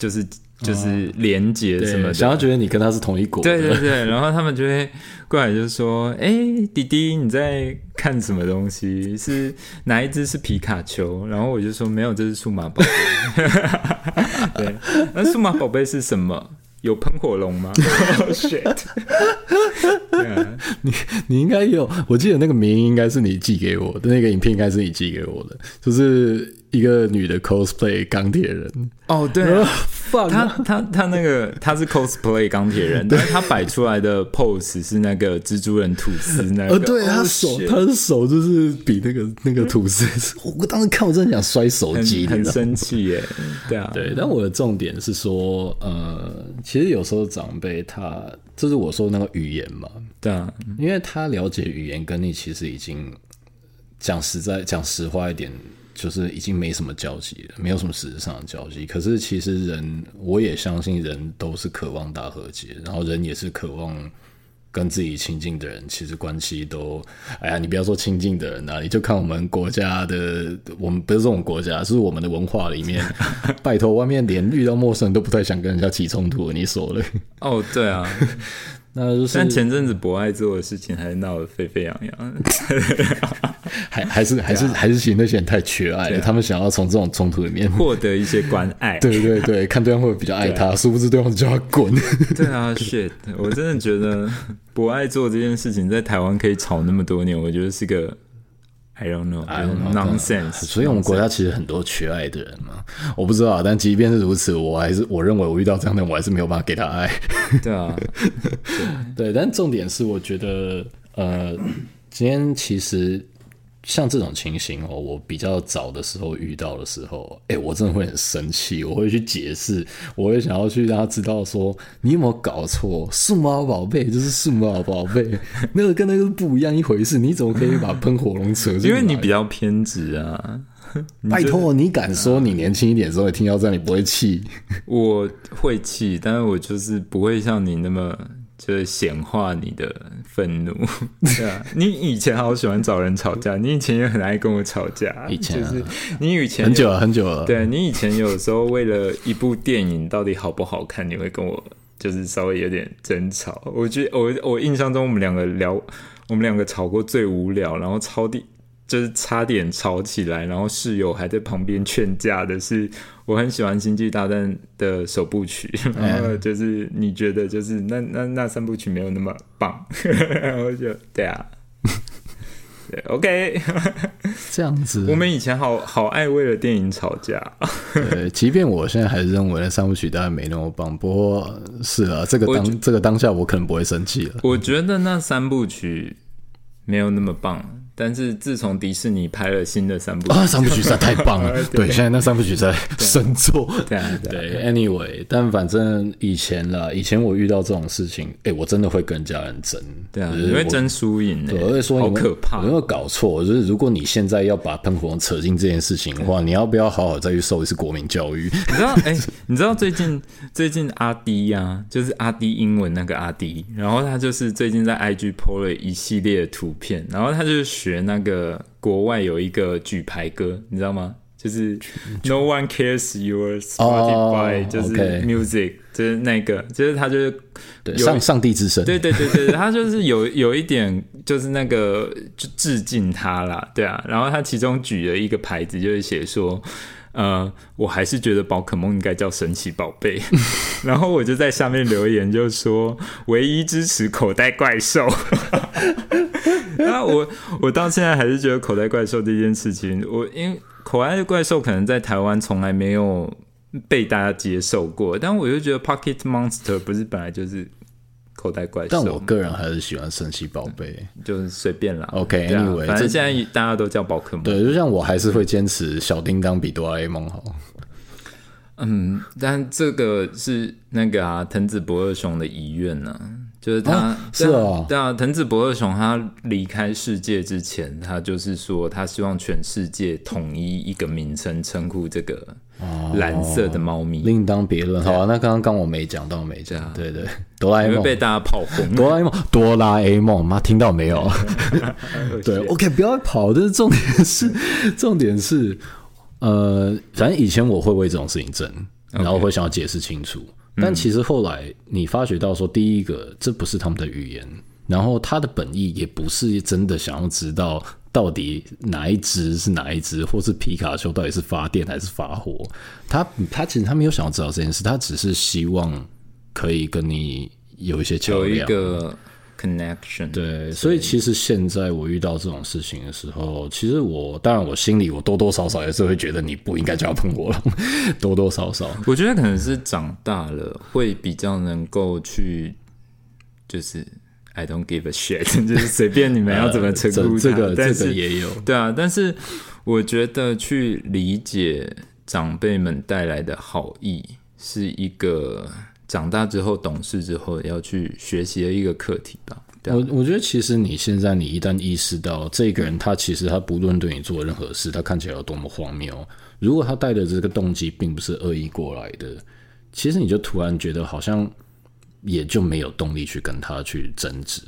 就是就是连接什么的，
想要觉得你跟他是同一国。
对对对，然后他们就会过来就说：“哎，弟弟你在看什么东西？是哪一只是皮卡丘？”然后我就说：“没有，这是数码宝贝。”对，那数码宝贝是什么？有喷火龙吗？
你你应该有，我记得那个名应该是你寄给我的，那个影片应该是你寄给我的，就是一个女的 cosplay 钢铁人。
哦，对，他他他那个他是 cosplay 钢铁人，但是他摆出来的 pose 是那个蜘蛛人吐司那个。呃，
对他手，他的手就是比那个那个吐司。我当时看，我真的想摔手机，
很生气耶。对啊，
对，但我的重点是说，呃，其实有时候长辈他，就是我说那个语言嘛，
对啊，
因为他了解语言，跟你其实已经讲实在讲实话一点。就是已经没什么交集了，没有什么实质上的交集。可是其实人，我也相信人都是渴望大和解，然后人也是渴望跟自己亲近的人，其实关系都……哎呀，你不要说亲近的人啊，你就看我们国家的，我们不是这种国家，是我们的文化里面，拜托，外面连遇到陌生人都不太想跟人家起冲突。你说了？
哦，对啊。
那就是，
但前阵子博爱做的事情还闹得沸沸扬扬，
还还是还是还是其实那些人太缺爱了，他们想要从这种冲突里面
获得一些关爱，
对对对，看对方会比较爱他，殊不知对方就要滚。
对啊，shit！我真的觉得博爱做这件事情在台湾可以吵那么多年，我觉得是个。I don't know, nonsense。
所以，我们国家其实很多缺爱的人嘛，我不知道。但即便是如此，我还是我认为我遇到这样的，我还是没有办法给他爱。
对啊，
对。但重点是，我觉得，呃，今天其实。像这种情形哦，我比较早的时候遇到的时候，哎，我真的会很生气，我会去解释，我会想要去让他知道说，你有没有搞错？数码宝贝就是数码宝贝，那个跟那个不一样一回事，你怎么可以把喷火龙扯？
因为你比较偏执啊！
拜托，你敢说你年轻一点的时候听到这样你不会气？
我会气，但是我就是不会像你那么。就是显化你的愤怒，对啊，你以前好喜欢找人吵架，你以前也很爱跟我吵架，
以前
就是你以前
很久了很久了，
对你以前有时候为了一部电影到底好不好看，你会跟我就是稍微有点争吵。我觉得我我印象中我们两个聊，我们两个吵过最无聊，然后超地。就是差点吵起来，然后室友还在旁边劝架的是，我很喜欢《星际大战》的首部曲，然后就是你觉得就是那那那三部曲没有那么棒，然后就对啊，对，OK，
这样子，
我们以前好好爱为了电影吵架，
对，即便我现在还是认为那三部曲当然没那么棒，不过是啊，这个当这个当下我可能不会生气了。
我觉得那三部曲没有那么棒。但是自从迪士尼拍了新的三部曲
啊，三部曲实在太棒了。对，现在那三部曲在神作。
对
对，Anyway，但反正以前啦，以前我遇到这种事情，哎，我真的会跟家人争。
对啊，你会争输赢。
对我会说，
好可怕，
有没有搞错？就是如果你现在要把喷火龙扯进这件事情的话，你要不要好好再去受一次国民教育？
你知道？哎，你知道最近最近阿迪呀，就是阿迪英文那个阿迪，然后他就是最近在 IG PO 了一系列的图片，然后他就是学。学那个国外有一个举牌歌，你知道吗？就是 No one cares your Spotify，就是 music，就是那个，就是他就是
上上帝之神，
对对对对，他就是有有一点就是那个就致敬他啦，对啊。然后他其中举了一个牌子，就是写说。呃，我还是觉得宝可梦应该叫神奇宝贝。然后我就在下面留言，就说唯一支持口袋怪兽。那我我到现在还是觉得口袋怪兽这件事情，我因为口袋怪兽可能在台湾从来没有被大家接受过，但我就觉得 Pocket Monster 不是本来就是。口袋怪兽，
但我个人还是喜欢神奇宝贝，
就是随便啦。
OK，Anyway，
反正现在大家都叫宝可梦。
对，就像我还是会坚持小叮当比哆啦 A 梦好。
嗯，但这个是那个啊，藤子不二雄的遗愿呢，就是他
是啊，
对啊，藤子不二雄他离开世界之前，他就是说他希望全世界统一一个名称称呼这个蓝色的猫咪，
另当别论。好啊，那刚刚刚我没讲到没讲，对对。哆啦 A 梦，
被大家炮轰。
哆啦 A 梦，哆啦 A 梦，妈听到没有？对，OK，不要跑。但是重点是，重点是，呃，反正以前我会为这种事情争，然后会想要解释清楚。但其实后来你发觉到说，第一个这不是他们的语言，然后他的本意也不是真的想要知道到底哪一只是哪一只，或是皮卡丘到底是发电还是发火。他他其实他没有想要知道这件事，他只是希望可以跟你有一些桥
有一
梁。
个 connection，
对，所以其实现在我遇到这种事情的时候，其实我当然我心里我多多少少也是会觉得你不应该这样碰我了，多多少少。
我觉得可能是长大了会比较能够去，就是 I don't give a shit，就是随便你们要怎么称呼它
这这个
但是
这个也有，
对啊，但是我觉得去理解长辈们带来的好意，是一个长大之后懂事之后要去学习的一个课题吧。对啊
我我觉得其实你现在你一旦意识到这个人他其实他不论对你做任何事，他看起来有多么荒谬，如果他带的这个动机并不是恶意过来的，其实你就突然觉得好像也就没有动力去跟他去争执。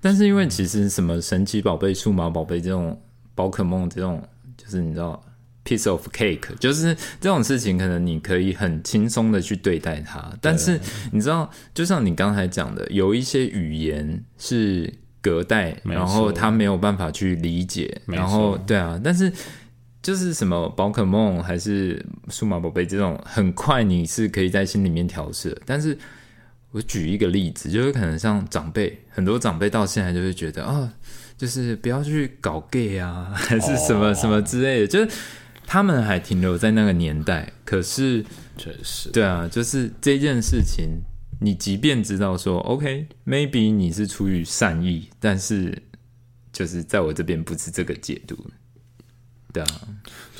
但是因为其实什么神奇宝贝、数码宝贝这种宝可梦这种，就是你知道 piece of cake，就是这种事情，可能你可以很轻松的去对待它。但是你知道，就像你刚才讲的，有一些语言是隔代，然后他没有办法去理解，然后对啊，但是。就是什么宝可梦还是数码宝贝这种，很快你是可以在心里面调试的。但是我举一个例子，就是可能像长辈，很多长辈到现在就会觉得啊，就是不要去搞 gay 啊，还是什么
哦
什么之类的，就是他们还停留在那个年代。可是，
确实，
对啊，就是这件事情，你即便知道说 OK，maybe、你是出于善意，但是就是在我这边不是这个解读。对啊，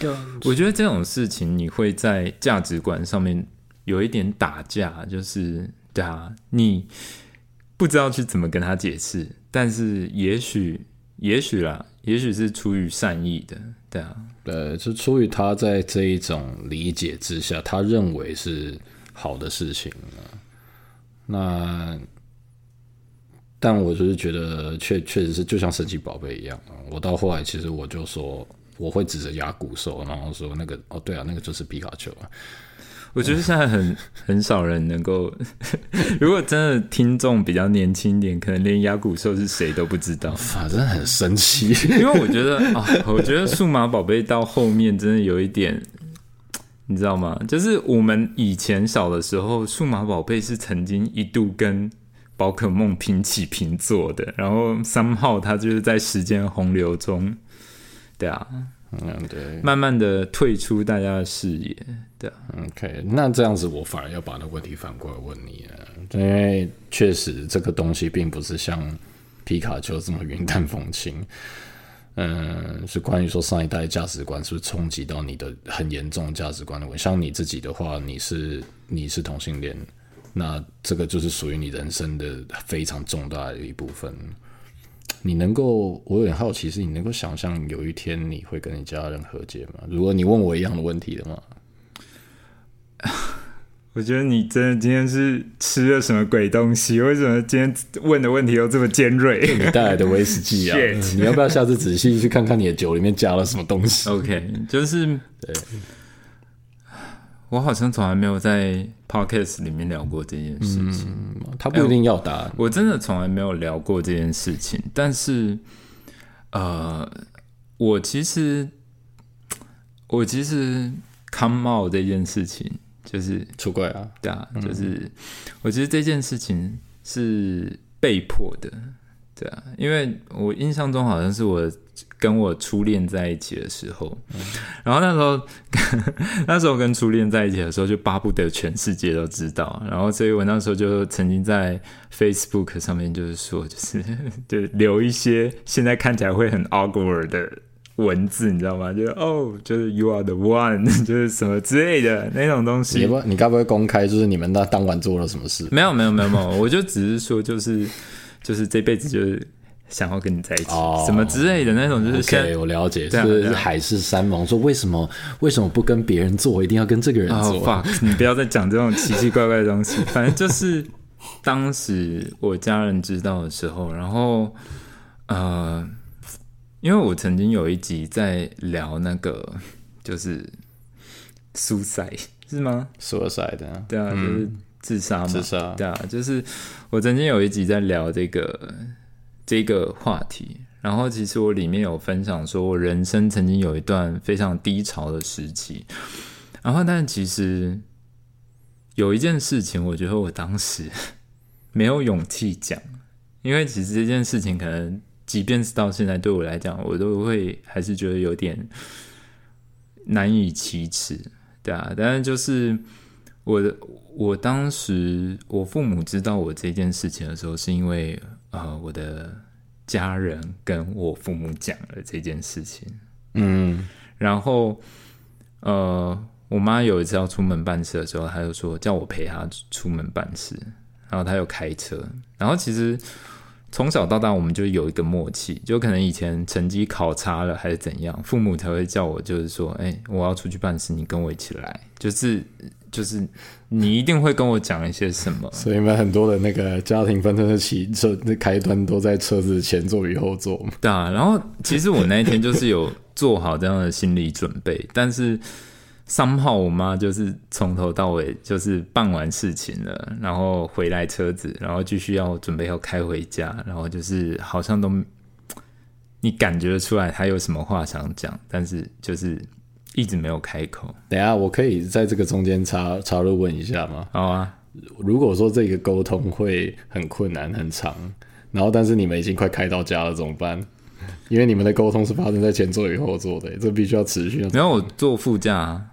对啊，
我觉得这种事情你会在价值观上面有一点打架，就是对啊，你不知道去怎么跟他解释，但是也许，也许啦，也许是出于善意的，对啊，
对，就出于他在这一种理解之下，他认为是好的事情啊那，但我就是觉得确确实是就像神奇宝贝一样啊。我到后来其实我就说，我会指着牙骨兽，然后说那个哦，对啊，那个就是皮卡丘啊。
我觉得现在很 很少人能够，如果真的听众比较年轻一点，可能连牙骨兽是谁都不知道。
反正很神奇，
因为我觉得 啊，我觉得数码宝贝到后面真的有一点，你知道吗？就是我们以前小的时候，数码宝贝是曾经一度跟宝可梦平起平坐的，然后三号它就是在时间洪流中，对啊，
嗯，对
慢慢的退出大家的视野，对啊
，，OK，那这样子我反而要把那问题反过来问你了，因为确实这个东西并不是像皮卡丘这么云淡风轻。嗯，是关于说上一代价值观是不是冲击到你的很严重价值观的问题？像你自己的话，你是你是同性恋，那这个就是属于你人生的非常重大的一部分。你能够，我有点好奇，是你能够想象有一天你会跟你家人和解吗？如果你问我一样的问题的话，
我觉得你真的今天是吃了什么鬼东西？为什么今天问的问题都这么尖锐？
你带来的威士忌啊 你要不要下次仔细去看看你的酒里面加了什么东西
？OK，就是
对，
我好像从来没有在 podcast 里面聊过这件事情，
他不一定要答案。
我真的从来没有聊过这件事情。但是，呃，我其实，我其实 come out 这件事情，就是
出柜啊，
对啊，就是我觉得这件事情是被迫的，对啊，因为我印象中好像是我跟我初恋在一起的时候，然后那时候 那时候跟初恋在一起的时候，就巴不得全世界都知道，然后所以我那时候就曾经在 Facebook 上面就是说，就是 就留一些现在看起来会很 awkward 的。文字你知道吗？就是哦，就是 you are the one，就是什么之类的那种东西。
你不，你该不会公开就是你们那当晚做了什么事？
没有没有没有没有，我就只是说，就是就是这辈子就是想要跟你在一起，
哦
什么之类的那种，就是现
OK，我了解，是海誓山盟，说为什么为什么不跟别人做，一定要跟这个人
哦
做
？fuck，你不要再讲这种奇奇怪怪的东西，反正就是当时我家人知道的时候，然后呃，因为我曾经有一集在聊那个就是 suicide 是吗
？suicide 的，
对啊，就是自杀嘛。
自杀。
对啊，就是我曾经有一集在聊这个这个话题，然后其实我里面有分享说，我人生曾经有一段非常低潮的时期，然后但其实有一件事情，我觉得我当时 没有勇气讲，因为其实这件事情可能，即便是到现在对我来讲，我都会还是觉得有点难以启齿，对啊，但是就是我的，我当时我父母知道我这件事情的时候，是因为呃我的家人跟我父母讲了这件事情，
嗯，
然后呃我妈有一次要出门办事的时候，她就说叫我陪她出门办事，然后她又开车，然后其实。从小到大，我们就有一个默契，就可能以前成绩考差了还是怎样，父母才会叫我，就是说，哎、我要出去办事，你跟我一起来，就是就是你一定会跟我讲一些什么，
所以你们很多的那个家庭纷争的起车的开端都在车子前座与后座嘛。
对啊。然后其实我那一天就是有做好这样的心理准备，但是 somehow 我妈就是从头到尾就是办完事情了，然后回来车子，然后继续要准备要开回家，然后就是好像都你感觉得出来她有什么话想讲，但是就是一直没有开口。
等下，我可以在这个中间插插入问一下吗？
好啊，
如果说这个沟通会很困难、很长，然后但是你们已经快开到家了，怎么办？因为你们的沟通是发生在前座与后座的，这必须要持续。
然后我坐副驾、啊，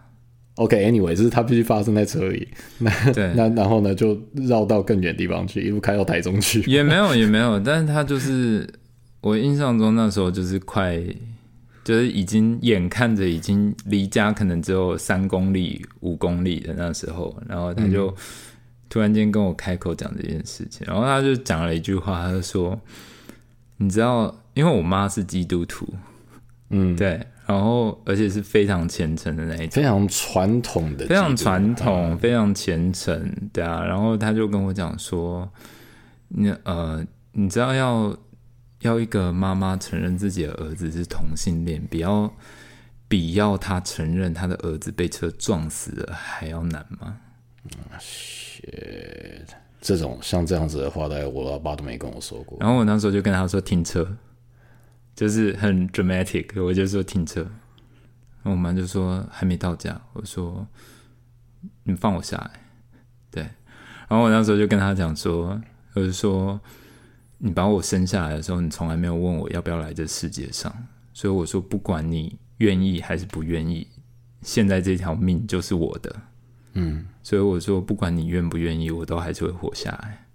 OK，Anyway，、就是它必须发生在车里。那
对
那然后呢，就绕到更远的地方去，一路开到台中去。
也没有 也没有，但是他就是我印象中那时候就是快，就是已经眼看着已经离家可能只有三公里、五公里的那时候，然后他就突然间跟我开口讲这件事情，然后他就讲了一句话，他就说：“你知道，因为我妈是基督徒，
嗯，
对，然后而且是非常虔诚的那一种。”
非常传统的，
非常传统，非常虔诚，对啊。然后他就跟我讲说，你呃，你知道要要一个妈妈承认自己的儿子是同性恋，比要比要他承认他的儿子被车撞死了还要难吗？
这种像这样子的话，大概我老爸都没跟我说过。
然后我那时候就跟他说停车，就是很 dramatic，我就说停车。然后我妈就说还没到家，我说你放我下来。对，然后我那时候就跟他讲说，我就说你把我生下来的时候，你从来没有问我要不要来这世界上，所以我说不管你愿意还是不愿意，现在这条命就是我的。
嗯，
所以我说不管你愿不愿意，我都还是会活下来。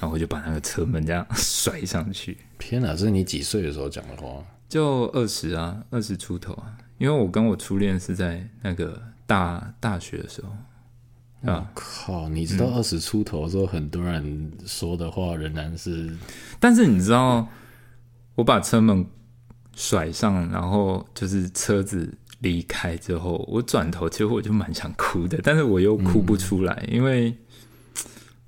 然后我就把那个车门这样 甩上去，
天哪，这是你几岁的时候讲的话？
就二十啊，二十出头啊。因为我跟我初恋是在那个大大学的时候，啊，
靠！你知道二十出头的时候，很多人说的话仍然是
但是你知道，我把车门甩上，然后就是车子离开之后，我转头，其实我就蛮想哭的，但是我又哭不出来，因为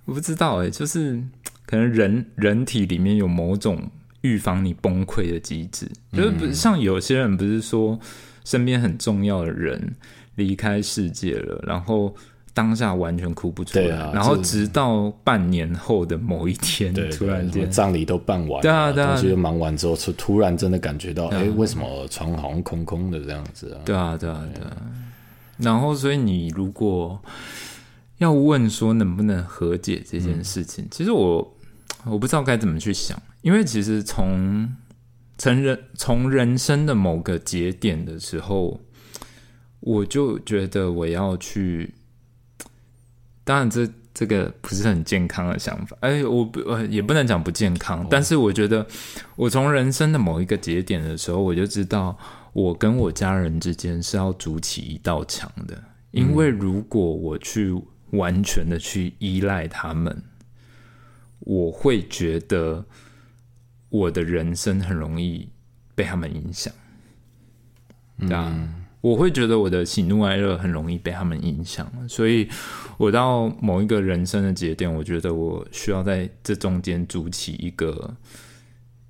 我不知道哎、就是可能人人体里面有某种预防你崩溃的机制，就是不像有些人不是说身边很重要的人离开世界了，然后。当下完全哭不出来，
啊
然后直到半年后的某一天，
对，
突然间
葬礼都办完了，
对啊对啊
东西都忙完之后，是突然真的感觉到，哎、为什么床好像空空的这样子啊？
对啊，对啊，对啊。然后，所以你如果要问说能不能和解这件事情，其实我我不知道该怎么去想，因为其实从成人从人生的某个节点的时候，我就觉得我要去，当然这。这个不是很健康的想法，哎，我不呃也不能讲不健康，但是我觉得我从人生的某一个节点的时候，我就知道我跟我家人之间是要筑起一道墙的，因为如果我去完全的去依赖他们，我会觉得我的人生很容易被他们影响，对啊，我会觉得我的喜怒哀乐很容易被他们影响，所以我到某一个人生的节点，我觉得我需要在这中间筑起一个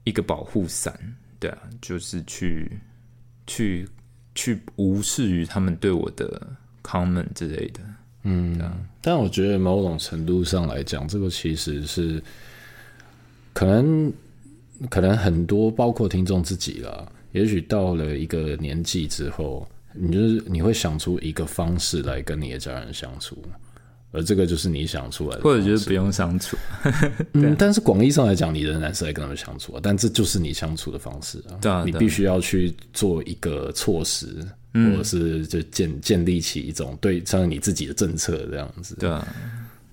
一个保护伞，对啊，就是去去去无视于他们对我的 comment 之类的。
嗯，但我觉得某种程度上来讲，这个其实是可能可能很多，包括听众自己啦，也许到了一个年纪之后，你就是你会想出一个方式来跟你的家人相处，而这个就是你想出来的，
或者就是不用相处。
嗯，但是广义上来讲，你仍然是在跟他们相处啊，但这就是你相处的方式啊，
对啊，
你必须要去做一个措施。或者是就建建立起一种对像你自己的政策这样子，
对啊。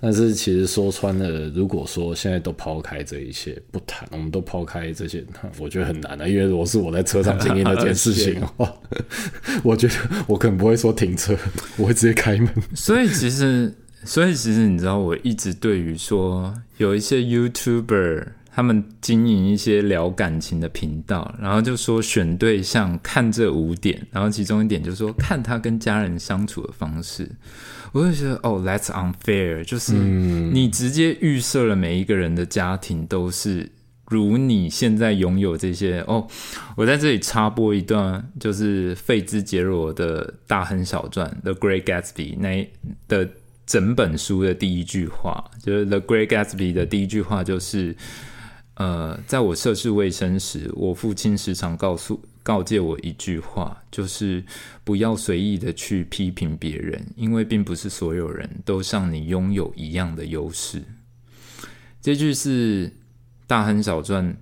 但是其实说穿了，如果说现在都抛开这一切不谈，我们都抛开这些，我觉得很难的。因为如果是我在车上经历那件事 情的话，我觉得我可能不会说停车，我会直接开门。
所以其实，所以其实你知道，我一直对于说有一些 YouTuber。他们经营一些聊感情的频道，然后就说选对象看这五点，然后其中一点就是说看他跟家人相处的方式，我就觉得哦，That's unfair，就是你直接预设了每一个人的家庭都是如你现在拥有这些哦。我在这里插播一段，就是费兹杰罗的大亨小传《The Great Gatsby》那的整本书的第一句话，就是《The Great Gatsby》的第一句话就是。呃，在我涉世未深时，我父亲时常告诉、告诫我一句话，就是不要随意的去批评别人，因为并不是所有人都像你拥有一样的优势。这句是《大亨小传》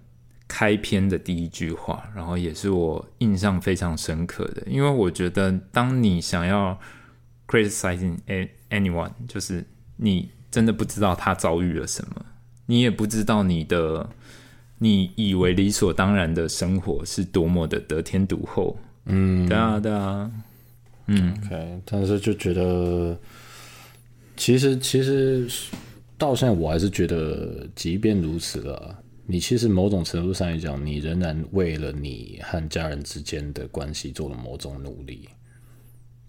开篇的第一句话，然后也是我印象非常深刻的，因为我觉得，当你想要 criticizing anyone，就是你真的不知道他遭遇了什么，你也不知道你的。你以为理所当然的生活是多么的得天独厚，嗯，对啊，对啊，
嗯，OK，但是就觉得，其实其实到现在我还是觉得，即便如此了，你其实某种程度上来讲，你仍然为了你和家人之间的关系做了某种努力。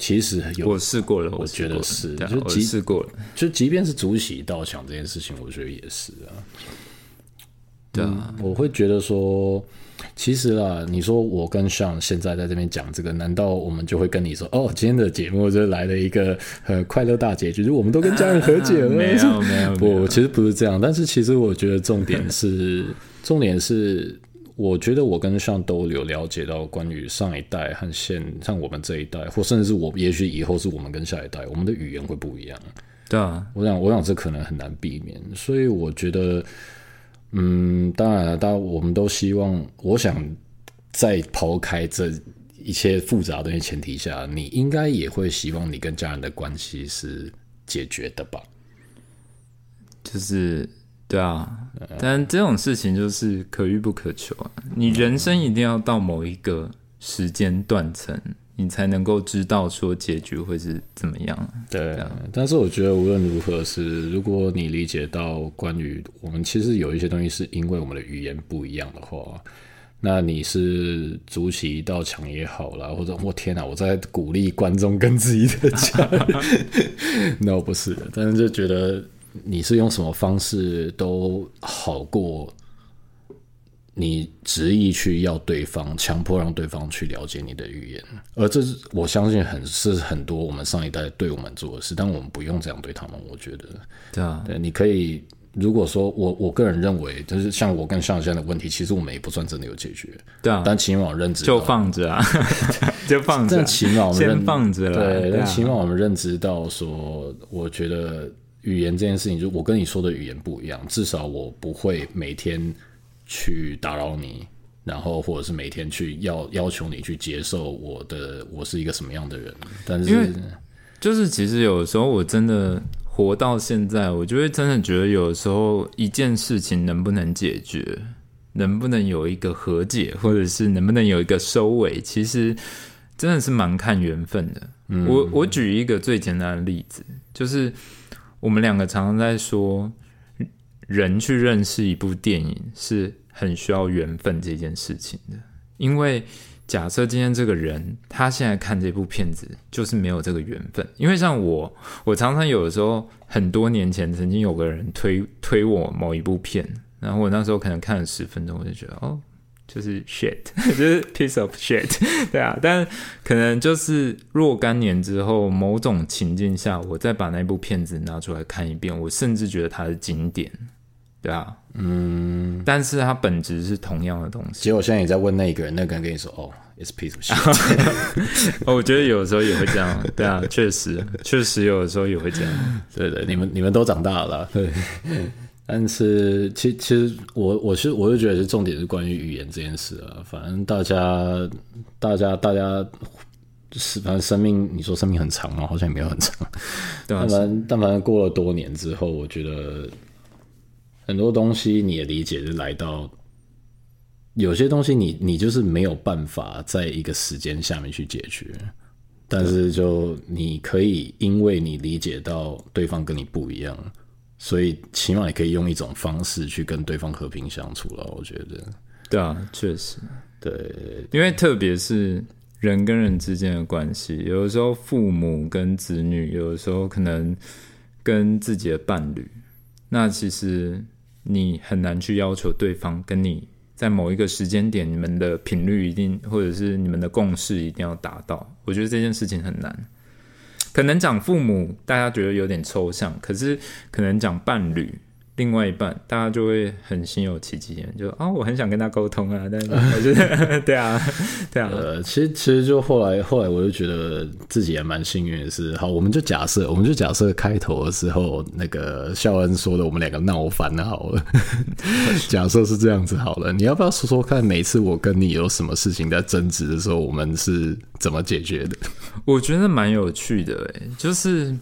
其实有
我试过了，
我觉得是，
就即试过了，
就即便是主喜道墙这件事情，我觉得也是啊。
对
啊，我会觉得说，其实啦，你说我跟向现在在这边讲这个，难道我们就会跟你说，哦，今天的节目就来了一个呃快乐大结局，就我们都跟家人和解了？
没有，没有，
不，其实不是这样。但是其实我觉得重点是，重点是，我觉得我跟上都有了解到关于上一代和现像我们这一代，或甚至是我，也许以后是我们跟下一代，我们的语言会不一样。
对啊，
我想，我想这可能很难避免，所以我觉得。嗯，当然了，当然我们都希望。我想在抛开这一切复杂的前提下，你应该也会希望你跟家人的关系是解决的吧？
就是对啊，但这种事情就是可遇不可求啊。你人生一定要到某一个时间断层。你才能够知道说结局会是怎么样。
对，但是我觉得无论如何是，如果你理解到关于我们其实有一些东西是因为我们的语言不一样的话，那你是筑起一道墙也好啦，或者我天哪，我在鼓励观众跟自己的家人，那不是的，但是就觉得你是用什么方式都好过。你执意去要对方，强迫让对方去了解你的语言，而这是我相信很是很多我们上一代对我们做的事，但我们不用这样对他们。我觉得，
对啊，
对，你可以如果说我我个人认为，就是像我跟向这样的问题，其实我们也不算真的有解决，
对啊，
但起码认知
就放着啊，就放着，
但起码我们
先放着
了，对，但起码我们认知到说，我觉得语言这件事情，就我跟你说的语言不一样，至少我不会每天。去打扰你，然后或者是每天去要要求你去接受我的，我是一个什么样的人？但是，
就是其实有时候我真的活到现在，我就会真的觉得，有时候一件事情能不能解决，能不能有一个和解，或者是能不能有一个收尾，其实真的是蛮看缘分的。我我举一个最简单的例子，就是我们两个常常在说，人去认识一部电影是。很需要缘分这件事情的，因为假设今天这个人他现在看这部片子就是没有这个缘分，因为像我，我常常有的时候很多年前曾经有个人推推我某一部片，然后我那时候可能看了十分钟，我就觉得哦，就是 shit，就是 piece of shit，对啊，但可能就是若干年之后，某种情境下，我再把那部片子拿出来看一遍，我甚至觉得它是经典，对啊，嗯，但是它本质是同样的东西。
其实我现在也在问那个人，那个人跟你说哦。It's piece of shit。
哦，我觉得有的时候也会这样，对啊，确实，确实有的时候也会这样。
对对，你们你们都长大了，对。但是，其其实我我是我就觉得是重点是关于语言这件事啊。反正大家大家大家是反正生命，你说生命很长吗？好像也没有很长。但凡但凡过了多年之后，我觉得很多东西你的理解就来到。有些东西你你就是没有办法在一个时间下面去解决，但是就你可以因为你理解到对方跟你不一样，所以起码你可以用一种方式去跟对方和平相处了。我觉得，
对啊，确实，
对，
因为特别是人跟人之间的关系，有的时候父母跟子女，有的时候可能跟自己的伴侣，那其实你很难去要求对方跟你。在某一个时间点，你们的频率一定，或者是你们的共识一定要达到。我觉得这件事情很难。可能讲父母，大家觉得有点抽象，可是可能讲伴侣。另外一半，大家就会很心有戚戚焉，就啊，我很想跟他沟通啊，但是我觉得，对啊，对啊。
呃，其实其实就后来后来，我就觉得自己也蛮幸运的是，好，我们就假设，我们就假设开头的时候那个孝恩说的，我们两个闹翻好了，假设是这样子好了，你要不要说说看，每次我跟你有什么事情在争执的时候，我们是怎么解决的？
我觉得蛮有趣的，哎，就是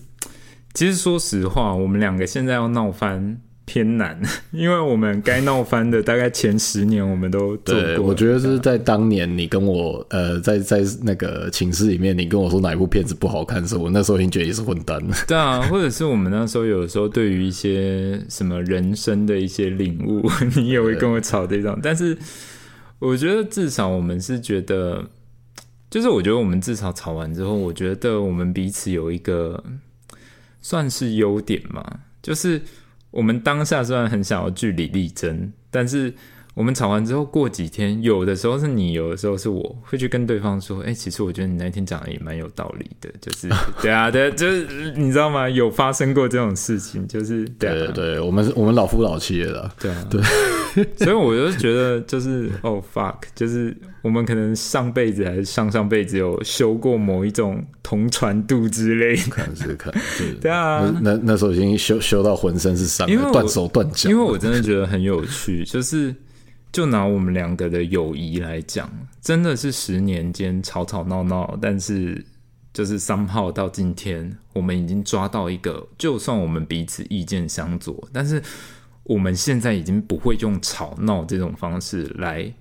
其实说实话，我们两个现在要闹翻。偏难，因为我们该闹翻的大概前十年我们都做过。
我觉得是在当年你跟我呃，在在那个寝室里面，你跟我说哪一部片子不好看的时候，我那时候已经觉得你是混蛋了。
对啊，或者是我们那时候有的时候对于一些什么人生的一些领悟，你也会跟我吵这种。但是我觉得至少我们是觉得，就是我觉得我们至少吵完之后，我觉得我们彼此有一个算是优点嘛，就是。我们当下虽然很想要据理力争，但是我们吵完之后过几天，有的时候是你，有的时候是我会去跟对方说：“哎，其实我觉得你那天讲的也蛮有道理的。”就是 对啊，对，就是你知道吗？有发生过这种事情，就是
对对对，我们是我们老夫老妻了，
对啊，
对，
所以我就觉得就是哦，fuck，就是。我们可能上辈子还是上上辈子有修过某一种同船渡之类，
可能是可能，
对啊，
那那时候已经修修到浑身是伤，断手断脚。
因为我真的觉得很有趣，就是就拿我们两个的友谊来讲，真的是十年间吵吵闹闹，但是就是三号到今天，我们已经抓到一个，就算我们彼此意见相左，但是我们现在已经不会用吵闹这种方式来。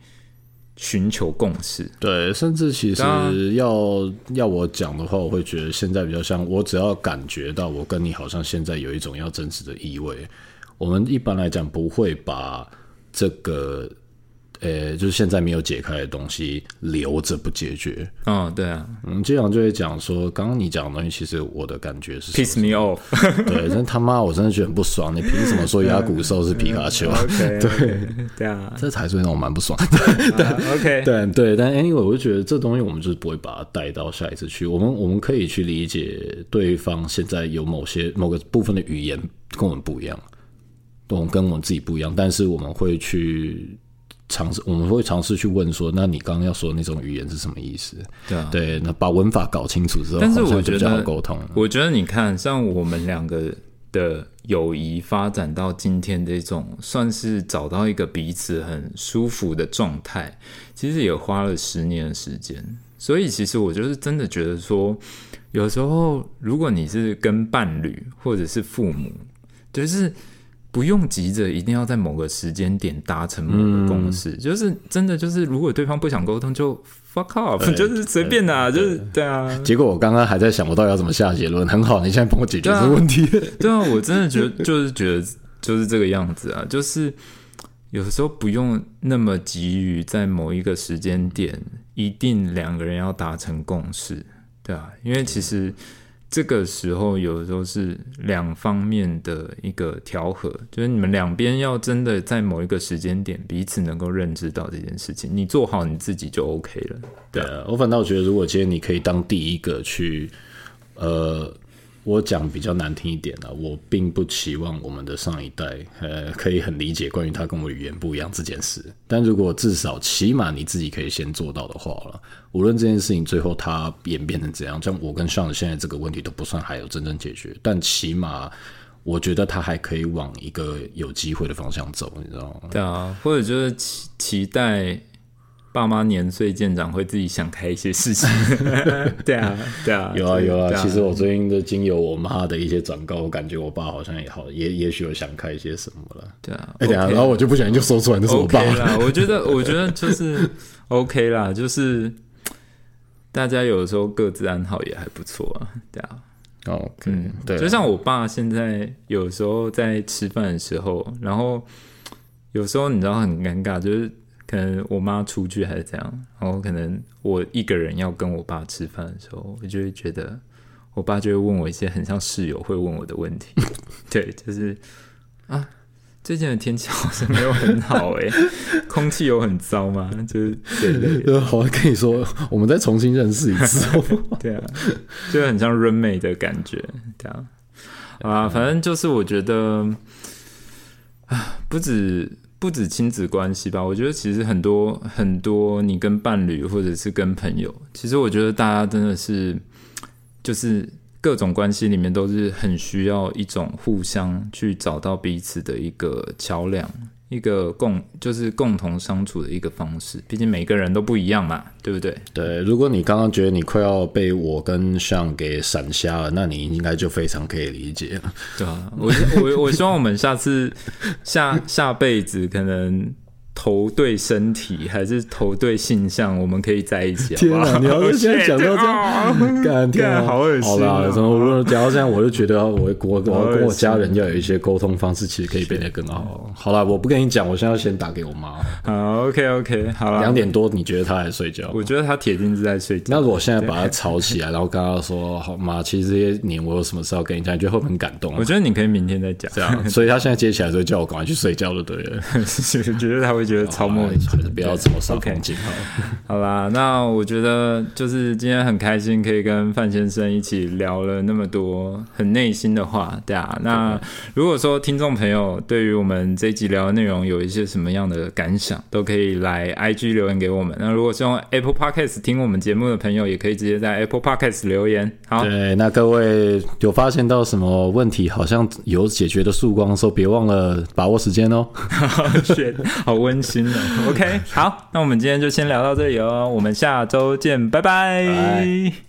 寻求共识，
对，甚至其实要要我讲的话，我会觉得现在比较像我只要感觉到我跟你好像现在有一种要争执的意味，我们一般来讲不会把这个。呃，就是现在没有解开的东西留着不解决。
嗯，对啊，
我们，经常就会讲说，刚刚你讲的东西，其实我的感觉是
piss me off。
对，真他妈，我真的觉得很不爽。你凭什么说牙骨兽是皮卡丘？
对，对啊，
这才是让我蛮不爽。对
，OK，
对对，但 anyway，我就觉得这东西我们就是不会把它带到下一次去。我们我们可以去理解对方现在有某些某个部分的语言跟我们不一样，我们跟我们自己不一样，但是我们会去。尝试我们会尝试去问说，那你刚刚要说的那种语言是什么意思？
对啊，
对，那把文法搞清楚之后，
但是我觉得
沟通。
我觉得你看，像我们两个的友谊发展到今天这种，算是找到一个彼此很舒服的状态，其实也花了十年的时间。所以，其实我就是真的觉得说，有时候如果你是跟伴侣或者是父母，就是。不用急着一定要在某个时间点达成某个共识，就是真的就是，如果对方不想沟通，就 fuck off，就是随便的，就是对啊。
结果我刚刚还在想，我到底要怎么下结论？很好，你现在帮我解决这个问题。
对啊，我真的觉得就是觉得就是这个样子啊，就是有的时候不用那么急于在某一个时间点一定两个人要达成共识，对啊，因为其实这个时候有的时候是两方面的一个调和，就是你们两边要真的在某一个时间点彼此能够认知到这件事情，你做好你自己就 OK 了。
对啊，我反倒觉得，如果今天你可以当第一个去，呃。我讲比较难听一点了，我并不期望我们的上一代呃可以很理解关于他跟我语言不一样这件事。但如果至少起码你自己可以先做到的话了，无论这件事情最后它演变成怎样，像我跟上现在这个问题都不算还有真正解决，但起码我觉得他还可以往一个有机会的方向走，你知道吗？
对啊，或者就是期期待。爸妈年岁渐长，会自己想开一些事情。对啊，对啊，
有啊有啊。其实我最近的经由我妈的一些转告，我感觉我爸好像也好，也也许有想开一些什么了。
对啊，
哎呀，然后我就不小心就说出来，那是我爸
啦。我觉得，我觉得就是 OK 啦，就是大家有的时候各自安好也还不错啊。对啊
，OK，对。
就像我爸现在有时候在吃饭的时候，然后有时候你知道很尴尬，就是。可能我妈出去还是怎样，然后可能我一个人要跟我爸吃饭的时候，我就会觉得我爸就会问我一些很像室友会问我的问题。对，就是啊，最近的天气好像没有很好哎，空气有很糟吗？就是对，
好像跟你说，我们再重新认识一次。
对啊，就很像 roommate 的感觉，对啊啊，反正就是我觉得啊，不止。不止亲子关系吧，我觉得其实很多很多，你跟伴侣或者是跟朋友，其实我觉得大家真的是，就是各种关系里面都是很需要一种互相去找到彼此的一个桥梁。一个共就是共同相处的一个方式，毕竟每个人都不一样嘛，对不对？
对，如果你刚刚觉得你快要被我跟向给闪瞎了，那你应该就非常可以理解了。
对啊，我 我我希望我们下次下下辈子可能。投对身体还是投对性向，我们可以在一起。
天啊！你要 是现在讲到这样，干天啊，
好恶心！好
啦，怎么讲到这样，我就觉得我我我跟我家人要有一些沟通方式，其实可以变得更好。好了，我不跟你讲，我现在要先打给我妈。
好，OK OK，好了，
两点多，你觉得她还睡觉？
我觉得她铁定是在睡觉。
那我现在把她吵起来，然后跟他说：“好妈，其实这些年我有什么事要跟你讲？”你觉得会不会很感动？
我觉得你可以明天再讲。
这样，所以她现在接起来就叫我赶快去睡觉就，对了。
觉得她会觉得超莫名。
不要这么伤风景好。
好啦，那我觉得就是今天很开心，可以跟范先生一起聊了那么多很内心的话，对啊。那如果说听众朋友对于我们这一集聊的内容有一些什么样的感想，都可以来 IG 留言给我们。那如果是用 Apple Podcast 听我们节目的朋友，也可以直接在 Apple Podcast 留言。好，
对，那各位有发现到什么问题，好像有解决的曙光的时候，别忘了把握时间哦。
好温馨的。OK，好，那我们今天就先聊到这里哦，我们下周见，拜拜。